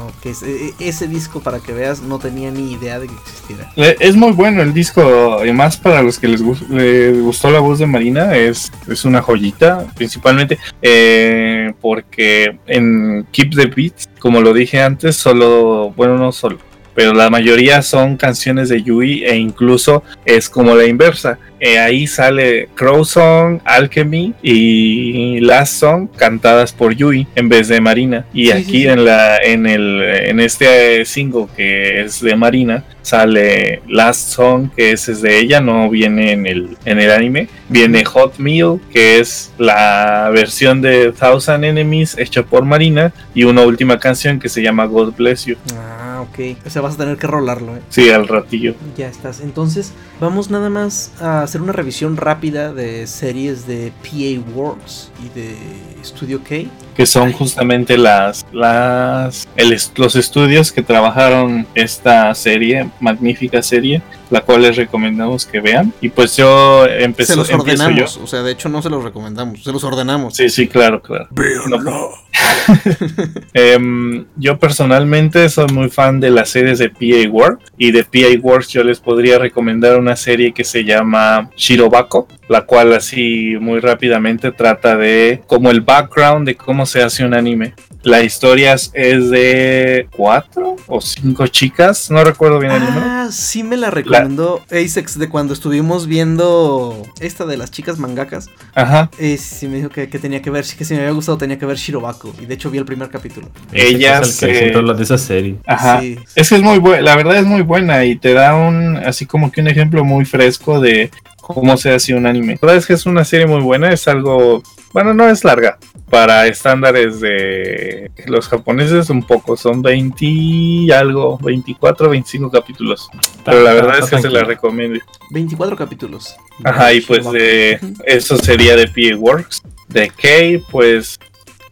buscanding que e, e, ese disco para que veas no tenía ni idea de que existiera. Es muy bueno el disco, además para los que les, gustó la voz de Marina, es, es una joyita, principalmente eh, porque en Keep the Beats, como lo dije antes, solo, bueno, no solo, pero la mayoría son canciones de Yui e incluso es como la inversa. Eh, ahí sale Crow Song, Alchemy y Last Song cantadas por Yui en vez de Marina. Y aquí en la en el en este single que es de Marina sale Last Song que ese es de ella, no viene en el en el anime. Viene Hot Meal que es la versión de Thousand Enemies hecha por Marina y una última canción que se llama God Bless You. Ah, ok. O sea, vas a tener que rolarlo, ¿eh? Sí, al ratillo. Ya estás. Entonces, vamos nada más a hacer una revisión rápida de series de PA Works y de Studio K. Que son justamente las, las los estudios que trabajaron esta serie, magnífica serie, la cual les recomendamos que vean. Y pues yo empecé. Se los ordenamos, o sea, de hecho no se los recomendamos, se los ordenamos. Sí, sí, claro, claro. No. Em, yo personalmente soy muy fan de las series de PA Works y de PA Works yo les podría recomendar una serie que se llama Shirobako, la cual así muy rápidamente trata de como el background de cómo se hace un anime. La historia es de cuatro o cinco chicas, no recuerdo bien el número. Ah, sí me la recomendó Asex de cuando estuvimos viendo esta de las chicas mangakas. Ajá. Eh, sí me dijo que, tenía que ver, que si me había gustado tenía que ver Shirobako. Y de hecho vi el primer capítulo. Ella es el que de esa serie. Ajá. Es que es muy buena, la verdad es muy buena y te da un, así como que un ejemplo muy fresco de cómo se hace un anime. La verdad es que es una serie muy buena, es algo, bueno, no es larga, para estándares de los japoneses un poco, son 20 y algo, 24, 25 capítulos. Pero la verdad es que se la recomiendo. 24 capítulos. Ajá, y pues de, eso sería de PA Works. De K, pues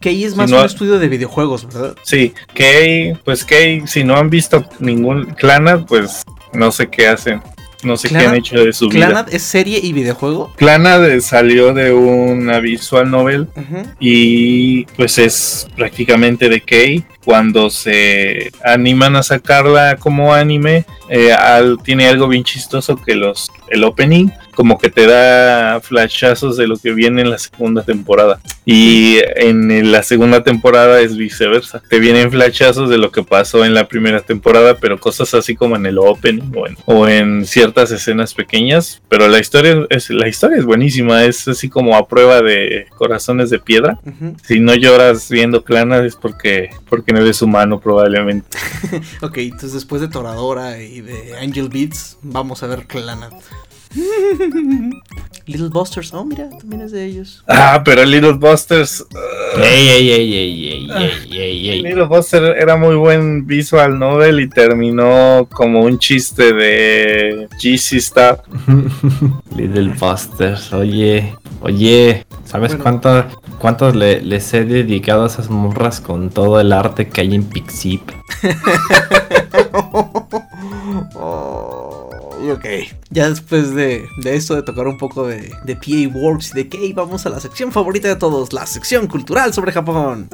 K es más un estudio de videojuegos, ¿verdad? Sí, K, pues K, si no han visto ningún Clanad, pues no sé qué hacen. No sé qué han hecho de su vida. ¿Clanad es serie y videojuego? Clanad salió de una visual novel y pues es prácticamente de Kei. Cuando se animan a sacarla como anime, eh, tiene algo bien chistoso que los el opening como que te da flashazos de lo que viene en la segunda temporada. Y en la segunda temporada es viceversa. Te vienen flashazos de lo que pasó en la primera temporada, pero cosas así como en el opening o en, ciertas escenas pequeñas. Pero la historia es, la historia es buenísima, es así como a prueba de corazones de piedra. Si no lloras viendo Clana es porque, porque no eres humano probablemente. ok, entonces después de Toradora y de Angel Beats, vamos a ver Clana. Little Busters, oh mira, también es de ellos. Ah, pero Little Busters. ey, ey, ey, ey, ey, ey, Little Busters era muy buen visual novel y terminó como un chiste de GC Stuff. Little Busters, oye, oye, ¿sabes cuánto, cuántos le, les he dedicado a esas morras con todo el arte que hay en Pixip? Ok. Ya después de, esto, de tocar un poco de, de PA Works y de K, vamos a la sección favorita de todos, la sección cultural sobre Japón.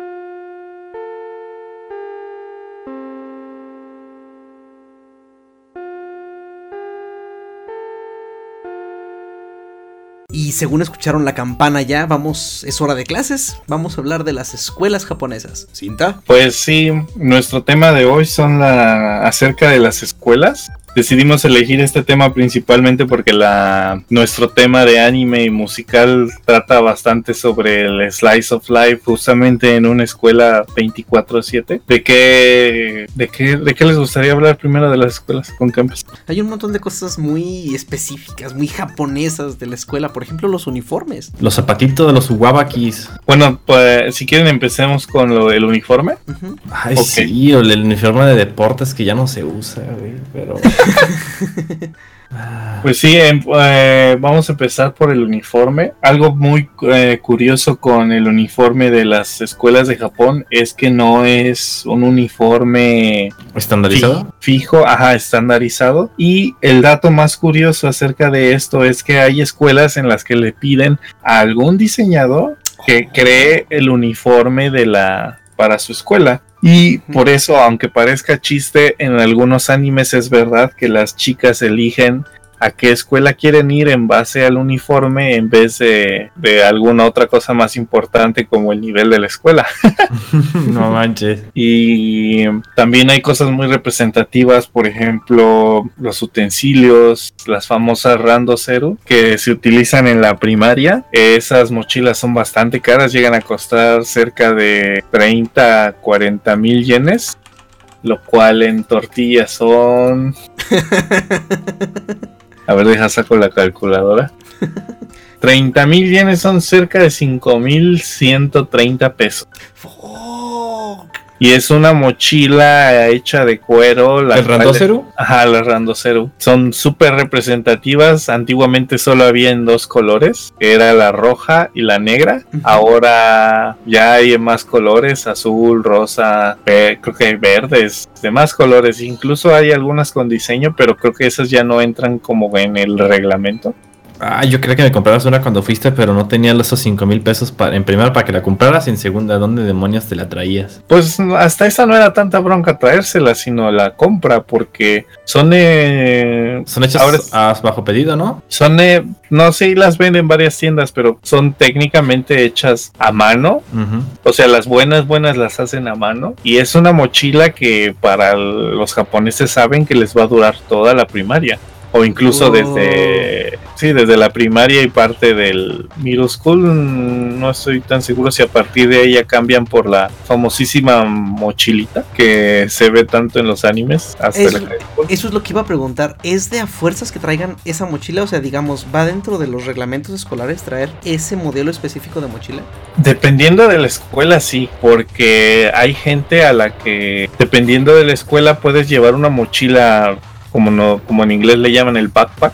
Y según escucharon la campana ya, vamos, es hora de clases, vamos a hablar de las escuelas japonesas. ¿Cinta? Pues sí, nuestro tema de hoy son la, acerca de las escuelas decidimos elegir este tema principalmente porque la, nuestro tema de anime y musical trata bastante sobre el slice of life justamente en una escuela 24/7. ¿De qué, de, qué, ¿De qué les gustaría hablar primero de las escuelas con campus? Hay un montón de cosas muy específicas, muy japonesas de la escuela, por ejemplo los uniformes. Los zapatitos de los wabakis. Bueno, pues si quieren empecemos con lo del uniforme. Ay, sí, el, el uniforme de deportes que ya no se usa, pero... Pues sí, em, eh, vamos a empezar por el uniforme. Algo muy eh, curioso con el uniforme de las escuelas de Japón es que no es un uniforme estandarizado. Fijo, ajá, estandarizado. Y el dato más curioso acerca de esto es que hay escuelas en las que le piden a algún diseñador que cree el uniforme de la para su escuela. Y por eso, aunque parezca chiste, en algunos animes es verdad que las chicas eligen a qué escuela quieren ir en base al uniforme en vez de, alguna otra cosa más importante como el nivel de la escuela. no manches. Y también hay cosas muy representativas, por ejemplo, los utensilios, las famosas Rando Zero que se utilizan en la primaria. Esas mochilas son bastante caras, llegan a costar cerca de 30 a 40 mil yenes lo cual en tortillas son A ver, deja saco la calculadora. 30 mil yenes son cerca de 5 mil 130 pesos. Y es una mochila hecha de cuero. ¿El Randocero? Ajá, la Randocero. Son súper representativas. Antiguamente solo había en dos colores, que era la roja y la negra. Ahora ya hay más colores, azul, rosa, creo que hay verdes, demás colores. Incluso hay algunas con diseño, pero creo que esas ya no entran como en el reglamento. Ah, yo creía que me comprabas una cuando fuiste, pero no tenía esos 5 mil pesos para, en primera para que la compraras y en segunda, ¿dónde demonios te la traías? Pues hasta esa no era tanta bronca traérsela, sino la compra, porque son... Eh, son hechas bajo pedido, ¿no? Son... Eh, no sé, las venden en varias tiendas, pero son técnicamente hechas a mano. O sea, las buenas, buenas las hacen a mano. Y es una mochila que para los japoneses saben que les va a durar toda la primaria o incluso oh. desde sí desde la primaria y parte del middle school no estoy tan seguro si a partir de ella cambian por la famosísima mochilita que se ve tanto en los animes hasta eso, eso es lo que iba a preguntar. Es de a fuerzas que traigan esa mochila o sea digamos va dentro de los reglamentos escolares traer ese modelo específico de mochila dependiendo de la escuela sí porque hay gente a la que dependiendo de la escuela puedes llevar una mochila como no como en inglés le llaman el backpack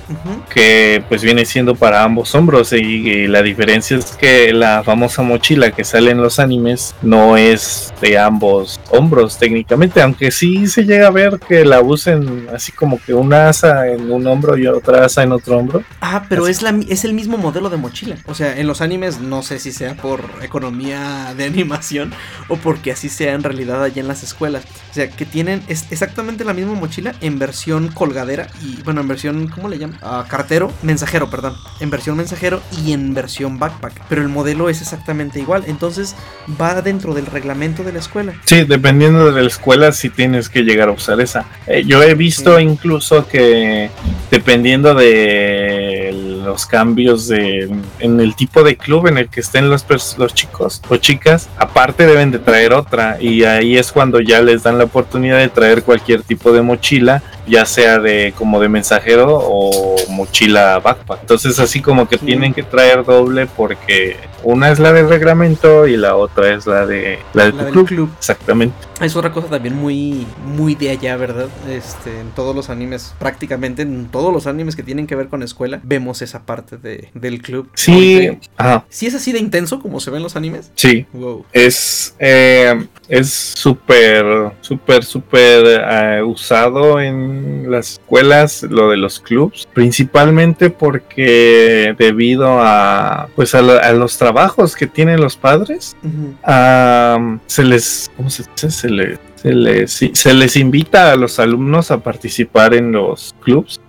que pues viene siendo para ambos hombros y, la diferencia es que la famosa mochila que sale en los animes no es de ambos hombros técnicamente aunque sí se llega a ver que la usen así como que una asa en un hombro y otra asa en otro hombro. Ah pero es la es el mismo modelo de mochila. O sea en los animes no sé si sea por economía de animación o porque así sea en realidad allá en las escuelas. O sea que tienen es exactamente la misma mochila en versión colgadera y bueno, en versión, ¿cómo le llaman? Ah, cartero, mensajero, perdón. En versión mensajero y en versión backpack. Pero el modelo es exactamente igual. Entonces va dentro del reglamento de la escuela. Sí, dependiendo de la escuela si tienes que llegar a usar esa. Eh, yo he visto incluso que dependiendo de los cambios de en el tipo de club en el que estén los, los chicos o chicas, aparte deben de traer otra y ahí es cuando ya les dan la oportunidad de traer cualquier tipo de mochila ya sea de como de mensajero o mochila backpack. Entonces así como que tienen que traer doble porque una es la del reglamento y la otra es la de la, de club. Exactamente. Es otra cosa también muy muy de allá, ¿verdad? Este en todos los animes, prácticamente en todos los animes que tienen que ver con escuela, vemos esa parte de, del club. Sí, ajá. ¿Sí es así de intenso como se ven los animes? Sí. Es eh, es súper súper súper eh, usado en las escuelas lo de los clubs, principalmente porque debido a pues a, los trabajos que tienen los padres, se les ¿cómo se dice? Se se les, se les invita a los alumnos a participar en los clubs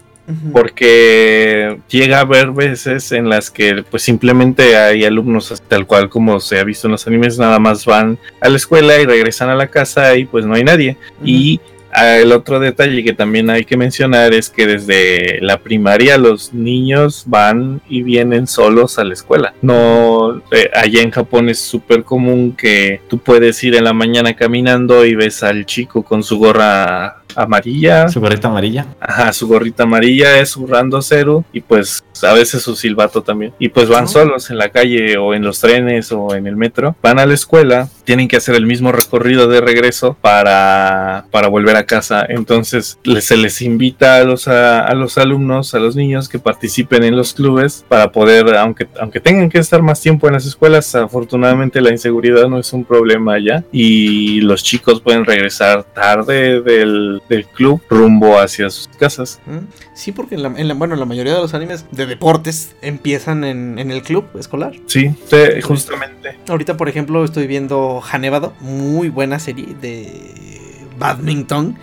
porque llega a haber veces en las que pues simplemente hay alumnos tal cual como se ha visto en los animes, nada más van a la escuela y regresan a la casa y pues no hay nadie. Y el otro detalle que también hay que mencionar es que desde la primaria los niños van y vienen solos a la escuela. No, eh, allá en Japón es súper común que tú puedes ir en la mañana caminando y ves al chico con su gorra amarilla. Su gorrita amarilla. Ajá, su gorrita amarilla es su rando cero y pues a veces su silbato también. Y pues van solos en la calle o en los trenes o en el metro. Van a la escuela, tienen que hacer el mismo recorrido de regreso para, para volver a casa. Entonces se les invita a los, a, los alumnos, a los niños que participen en los clubes para poder, aunque, aunque tengan que estar más tiempo en las escuelas, afortunadamente la inseguridad no es un problema ya y los chicos pueden regresar tarde del, club rumbo hacia sus casas. Sí, porque en la, en la, bueno, la mayoría de los animes de deportes empiezan en, en el club escolar. Sí, justamente. Ahorita, por ejemplo, estoy viendo Hanevado, muy buena serie de badminton.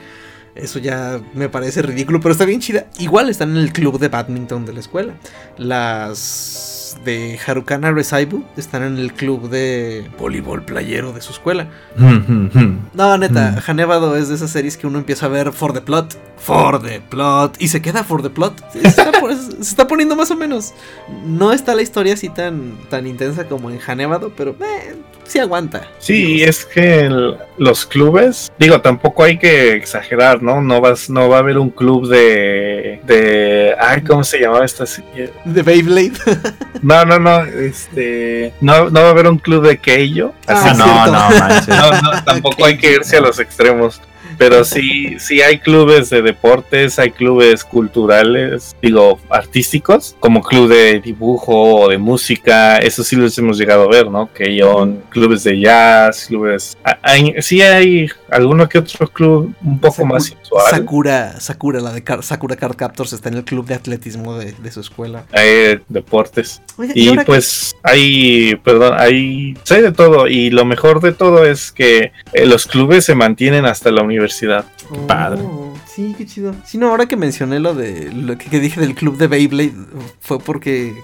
Eso ya me parece ridículo, pero está bien chida. Igual están en el club de badminton de la escuela. Las de Harukana Resaibu están en el club de voleibol playero de su escuela. no, neta, mm. Hanevado es de esas series que uno empieza a ver for the plot, for the plot, y se queda for the plot. Se está, poniendo más o menos. No está la historia así tan, tan intensa como en Hanevado, pero eh, sí aguanta. Sí, es que los clubes, digo, tampoco hay que exagerar, ¿no? No vas, no va a haber un club de, de, ay, ¿cómo se llamaba esta serie? De Beyblade. no, no, no, este, no, no va a haber un club de Keijo. Ah, no, no, no, tampoco hay que irse a los extremos pero sí, sí hay clubes de deportes, hay clubes culturales, digo, artísticos, como club de dibujo o de música, eso sí los hemos llegado a ver, ¿no? Que son clubes de jazz, clubes... sí hay alguno que otro club un poco más sensual. Sakura, Sakura, la de Sakura Card Captors está en el club de atletismo de, su escuela. Hay deportes. y pues hay, perdón, hay, hay de todo y lo mejor de todo es que eh, los clubes se mantienen hasta la universidad Padre. Oh, sí, qué chido. Sí, no, ahora que mencioné lo de lo que, dije del club de Beyblade, fue porque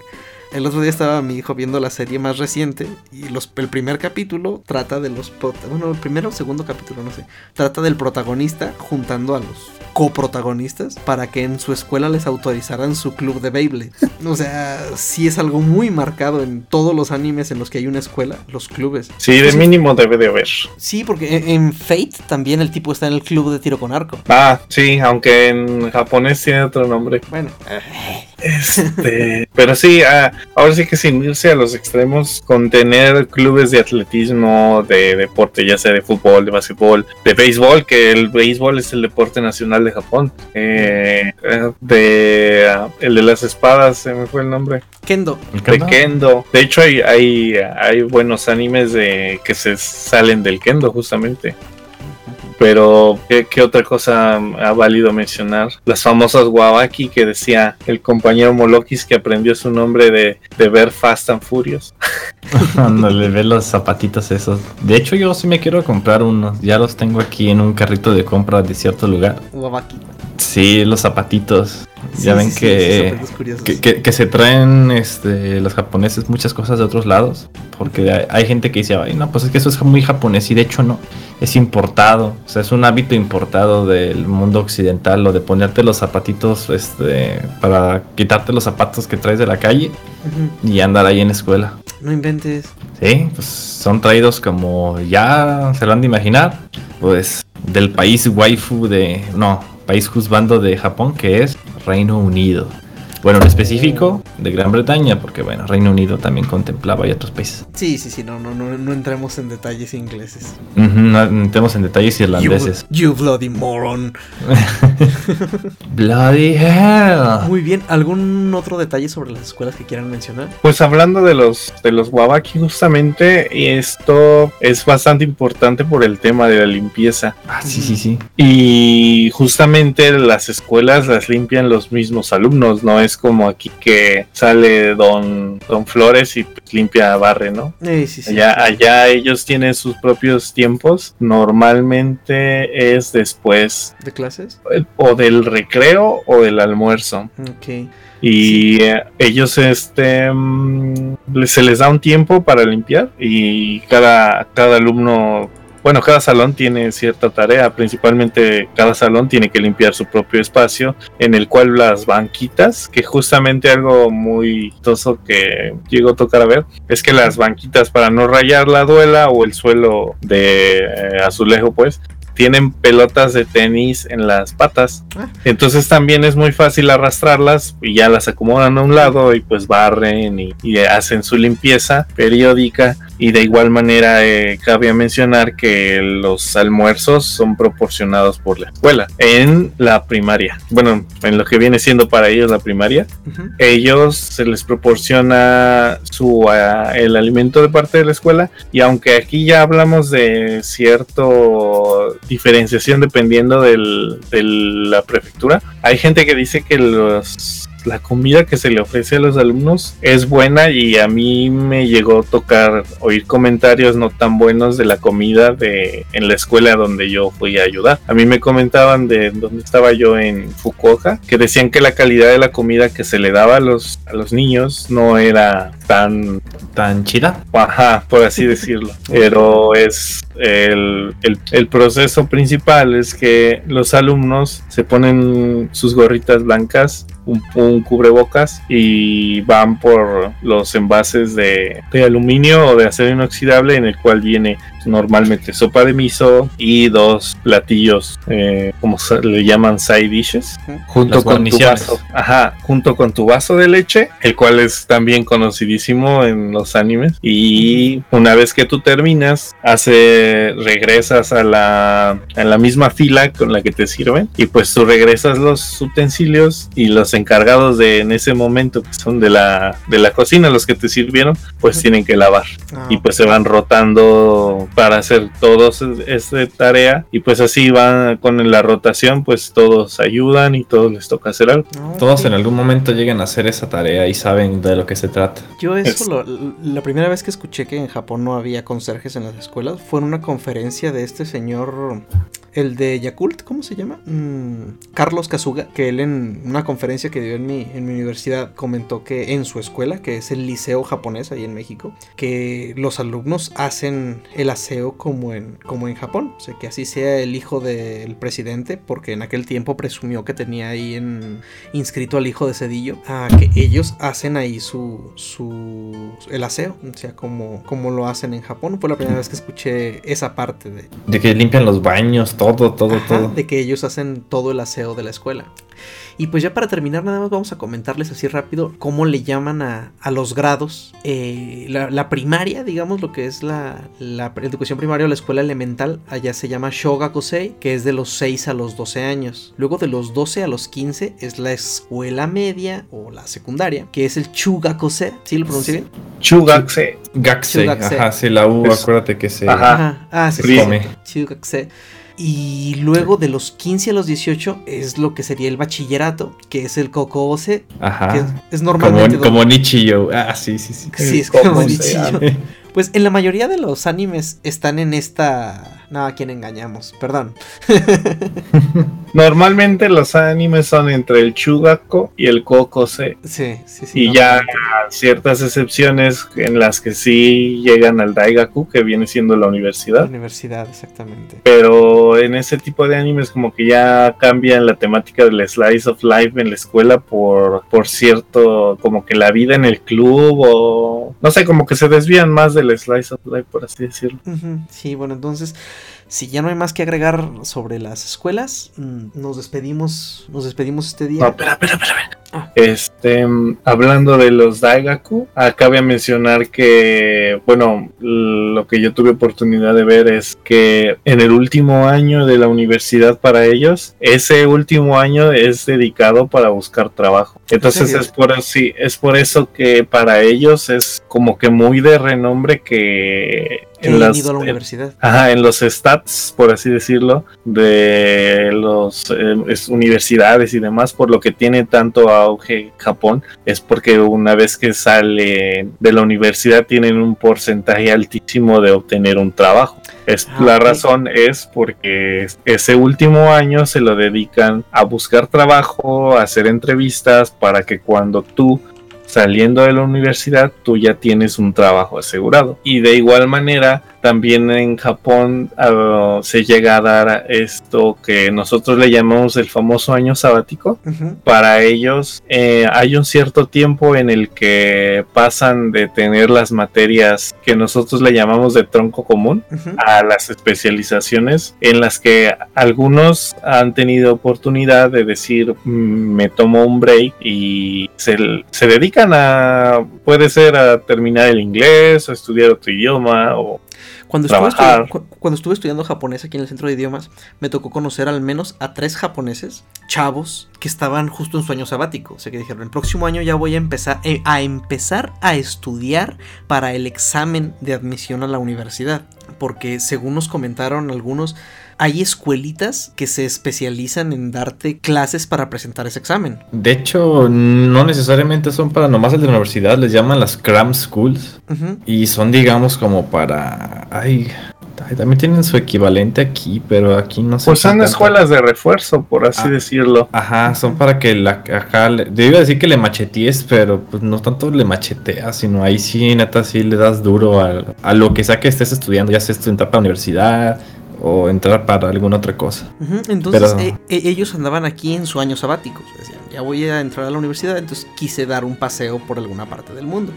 el otro día estaba mi hijo viendo la serie más reciente y los, el primer capítulo trata de los... Bueno, el primero o segundo capítulo, no sé. Trata del protagonista juntando a los coprotagonistas para que en su escuela les autorizaran su club de Beyblade. O sea, sí es algo muy marcado en todos los animes en los que hay una escuela, los clubes. Sí, de mínimo debe de haber. Sí, porque en Fate también el tipo está en el club de tiro con arco. Ah, sí, aunque en japonés tiene otro nombre. Bueno. Este, pero sí, ah, ahora sí que sin irse a los extremos, con tener clubes de atletismo, de deporte, ya sea de fútbol, de básquetbol, de béisbol, que el béisbol es el deporte nacional de Japón, eh, de ah, el de las espadas, se me fue el nombre. Kendo. De Kendo. De hecho, hay, hay, hay buenos animes de que se salen del Kendo, justamente. Pero, ¿qué, otra cosa ha valido mencionar? Las famosas Wawaki que decía el compañero Molokis que aprendió su nombre de, de ver Fast and Furious. Cuando le ve los zapatitos esos. De hecho, yo sí me quiero comprar unos. Ya los tengo aquí en un carrito de compra de cierto lugar. Wawaki. Sí, los zapatitos. Ya ven que, que, se traen este, los japoneses muchas cosas de otros lados. Porque hay, gente que dice, ay, no, pues es que eso es muy japonés. Y de hecho, no. Es importado. O sea, es un hábito importado del mundo occidental. Lo de ponerte los zapatitos este, para quitarte los zapatos que traes de la calle y andar ahí en la escuela. No inventes. Sí, pues son traídos como ya se lo han de imaginar. Pues del país waifu de. No, país juzgando de Japón, que es Reino Unido. Bueno, en específico de Gran Bretaña, porque bueno, Reino Unido también contemplaba y otros países. Sí, sí, sí, no, no, no, no entremos en detalles ingleses. no entremos en detalles irlandeses. You, bloody moron. bloody hell. Muy bien, ¿algún otro detalle sobre las escuelas que quieran mencionar? Pues hablando de los de los Wabaki justamente, esto es bastante importante por el tema de la limpieza. Ah, sí, sí, sí. Y justamente las escuelas las limpian los mismos alumnos, no es es como aquí que sale Don, don Flores y pues, limpia barre, ¿no? Sí, sí, sí. Allá, allá ellos tienen sus propios tiempos. Normalmente es después. ¿De clases? O del recreo o del almuerzo. Ok. Y eh, ellos, este, mm, se les da un tiempo para limpiar y cada, cada alumno bueno, cada salón tiene cierta tarea, principalmente cada salón tiene que limpiar su propio espacio, en el cual las banquitas, que justamente algo muy toso que llego a tocar a ver, es que las banquitas para no rayar la duela o el suelo de eh, azulejo, pues, tienen pelotas de tenis en las patas. Ah. Entonces también es muy fácil arrastrarlas y ya las acomodan a un lado y pues barren y, hacen su limpieza periódica. Y de igual manera eh, cabe mencionar que los almuerzos son proporcionados por la escuela en la primaria. Bueno, en lo que viene siendo para ellos la primaria, ellos se les proporciona su ah, el alimento de parte de la escuela y aunque aquí ya hablamos de cierto diferenciación dependiendo del, de la prefectura. Hay gente que dice que los la comida que se le ofrece a los alumnos es buena y a mí me llegó a tocar oír comentarios no tan buenos de la comida de en la escuela donde yo fui a ayudar. A mí me comentaban de donde estaba yo en Fukuoka que decían que la calidad de la comida que se le daba a los a los niños no era tan tan chida. Ajá, por así decirlo. Pero es el, el, proceso principal es que los alumnos se ponen sus gorritas blancas un, cubrebocas y van por los envases de, de, aluminio o de acero inoxidable en el cual viene normalmente sopa de miso y dos platillos, eh, como le llaman side dishes, junto con tu vaso, ajá, junto con tu vaso de leche, el cual es también conocidísimo en los animes. Y una vez que tú terminas, hace regresas a la, a la misma fila con la que te sirven. Y pues tú regresas los utensilios y los encargados de en ese momento que son de la de la cocina los que te sirvieron pues tienen que lavar. Ah, y pues se van rotando para hacer todos esta tarea y pues así van con la rotación pues todos ayudan y todos les toca hacer algo. Todos en algún momento llegan a hacer esa tarea y saben de lo que se trata. Yo eso la primera vez que escuché que en Japón no había conserjes en las escuelas fue en una conferencia de este señor el de Yakult, ¿cómo se llama? Mm, Carlos Kazuga, que él en una conferencia que dio en mi, en mi universidad comentó que en su escuela, que es el liceo japonés ahí en México, que los alumnos hacen el como en, como en Japón, o sea, que así sea el hijo del presidente, porque en aquel tiempo presumió que tenía ahí en, inscrito al hijo de Cedillo, a que ellos hacen ahí su, su el aseo, o sea, como, como lo hacen en Japón. Fue la primera vez que escuché esa parte de... De que limpian los baños, todo, todo, todo. De que ellos hacen todo el aseo de la escuela. Y pues ya para terminar, nada más vamos a comentarles así rápido cómo le llaman a, los grados. Eh, la, primaria, digamos, lo que es la, educación primaria o la escuela elemental, allá se llama Shogakosei, que es de los 6 a los 12 años. Luego de los 12 a los 15 es la escuela media o la secundaria, que es el Chugakose. ¿Sí lo pronuncié bien? Chugakse. Gakse. Ajá, sí, la U, acuérdate que se, Ajá. Ah, se come. Chugakse. Y luego de los 15 a los 18 es lo que sería el bachillerato, que es el Kokose. Ajá. Que es, normalmente. Como, Nichio. Ah, sí, sí, sí. Sí, es como Nichio. Pues en la mayoría de los animes están en esta no, a quién engañamos, perdón. Normalmente los animes son entre el Chugako y el Kokose. Sí, sí, sí. Y ya ciertas excepciones en las que sí llegan al Daigaku, que viene siendo la universidad. La universidad, exactamente. Pero en ese tipo de animes como que ya cambian la temática del slice of life en la escuela por, por cierto, como que la vida en el club o no sé, como que se desvían más del slice of life, por así decirlo. Sí, bueno, entonces si ya no hay más que agregar sobre las escuelas, mm, nos despedimos, nos despedimos este día. No, espera, espera, espera. Ah. Este, hablando de los Daigaku, acabe a mencionar que, bueno, lo que yo tuve oportunidad de ver es que en el último año de la universidad para ellos, ese último año es dedicado para buscar trabajo. Entonces es por así, es por eso que para ellos es como que muy de renombre que en las, ido a la universidad. ajá, en los stats, por así decirlo, de los eh, universidades y demás, por lo que tiene tanto auge Japón, es porque una vez que sale de la universidad tienen un porcentaje altísimo de obtener un trabajo. Es, ah, la razón es porque ese último año se lo dedican a buscar trabajo, a hacer entrevistas para que cuando tú saliendo de la universidad tú ya tienes un trabajo asegurado. Y de igual manera, también en Japón ah, se llega a dar esto que nosotros le llamamos el famoso año sabático. Para ellos eh, hay un cierto tiempo en el que pasan de tener las materias que nosotros le llamamos de tronco común a las especializaciones en las que algunos han tenido oportunidad de decir mm, me tomo un break y se, se dedican a puede ser a terminar el inglés o estudiar otro idioma o cuando estuve, cuando estuve estudiando japonés aquí en el centro de idiomas, me tocó conocer al menos a tres japoneses, chavos, que estaban justo en su año sabático. O sea, que dijeron, el próximo año ya voy a empezar, eh, a empezar a estudiar para el examen de admisión a la universidad. Porque según nos comentaron algunos, hay escuelitas que se especializan en darte clases para presentar ese examen. De hecho, no necesariamente son para nomás el de la universidad, les llaman las cram schools. Y son, digamos, como para... Ay, también tienen su equivalente aquí, pero aquí no sé. Pues son escuelas de refuerzo, por así ah, decirlo. Ajá, son para que la acá le, decir que le machetees, pero pues no tanto le macheteas, sino ahí sí, neta, sí le das duro a, a lo que sea que estés estudiando, ya sea estudiar para la universidad, o entrar para alguna otra cosa. Entonces eh, eh, ellos andaban aquí en su año sabático, decían, ya voy a entrar a la universidad, entonces quise dar un paseo por alguna parte del mundo.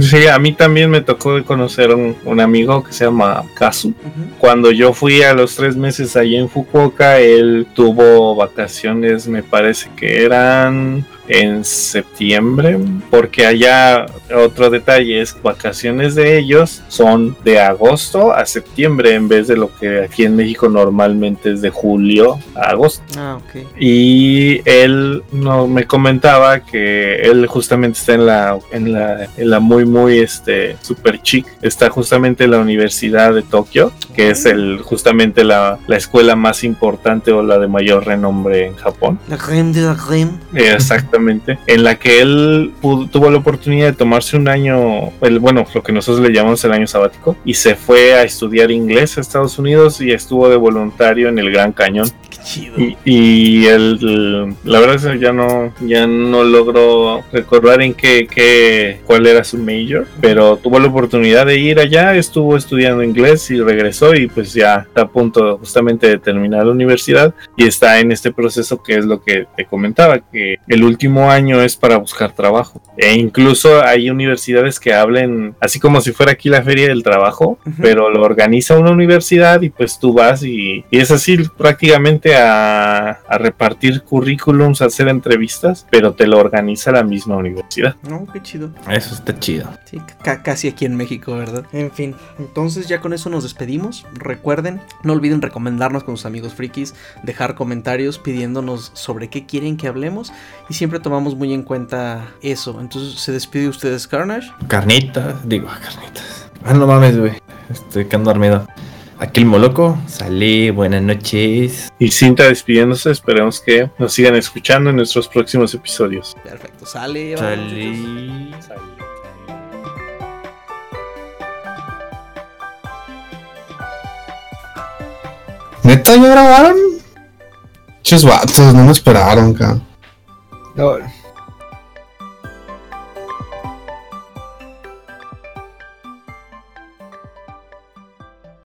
Sí, a mí también me tocó conocer un, un amigo que se llama Kazu. Cuando yo fui a los tres meses allí en Fukuoka, él tuvo vacaciones, me parece que eran en septiembre, porque allá otro detalle es vacaciones de ellos son de agosto a septiembre en vez de lo que aquí en México normalmente es de julio a agosto. Ah, y él no me comentaba que él justamente está en la en la, en la muy muy este super chic, está justamente en la Universidad de Tokio, que es el justamente la, la escuela más importante o la de mayor renombre en Japón. La creme de la creme. Exactamente en la que él tuvo la oportunidad de tomarse un año, el, bueno, lo que nosotros le llamamos el año sabático, y se fue a estudiar inglés a Estados Unidos y estuvo de voluntario en el Gran Cañón. Y, y el, la verdad es que ya no, ya no logro recordar en qué, qué, cuál era su major, pero tuvo la oportunidad de ir allá, estuvo estudiando inglés y regresó y pues ya está a punto justamente de terminar la universidad y está en este proceso que es lo que te comentaba, que el último año es para buscar trabajo. E incluso hay universidades que hablen así como si fuera aquí la feria del trabajo, pero lo organiza una universidad y pues tú vas y, y es así prácticamente a, repartir currículums, a hacer entrevistas, pero te lo organiza la misma universidad. No, qué chido. Eso está chido. Sí, casi aquí en México, ¿verdad? En fin, entonces ya con eso nos despedimos. Recuerden, no olviden recomendarnos con sus amigos frikis, dejar comentarios pidiéndonos sobre qué quieren que hablemos y siempre tomamos muy en cuenta eso. Entonces, ¿se despide ustedes, Carnage? Carnitas, digo, carnitas. Ah, no mames, güey. Estoy quedando dormido. Aquí el Moloco, sale, buenas noches. Y Cinta despidiéndose, esperemos que nos sigan escuchando en nuestros próximos episodios. Perfecto, sale. Sale. ¿Neta ya grabaron? Muchos vatos, no me esperaron, cabrón. No.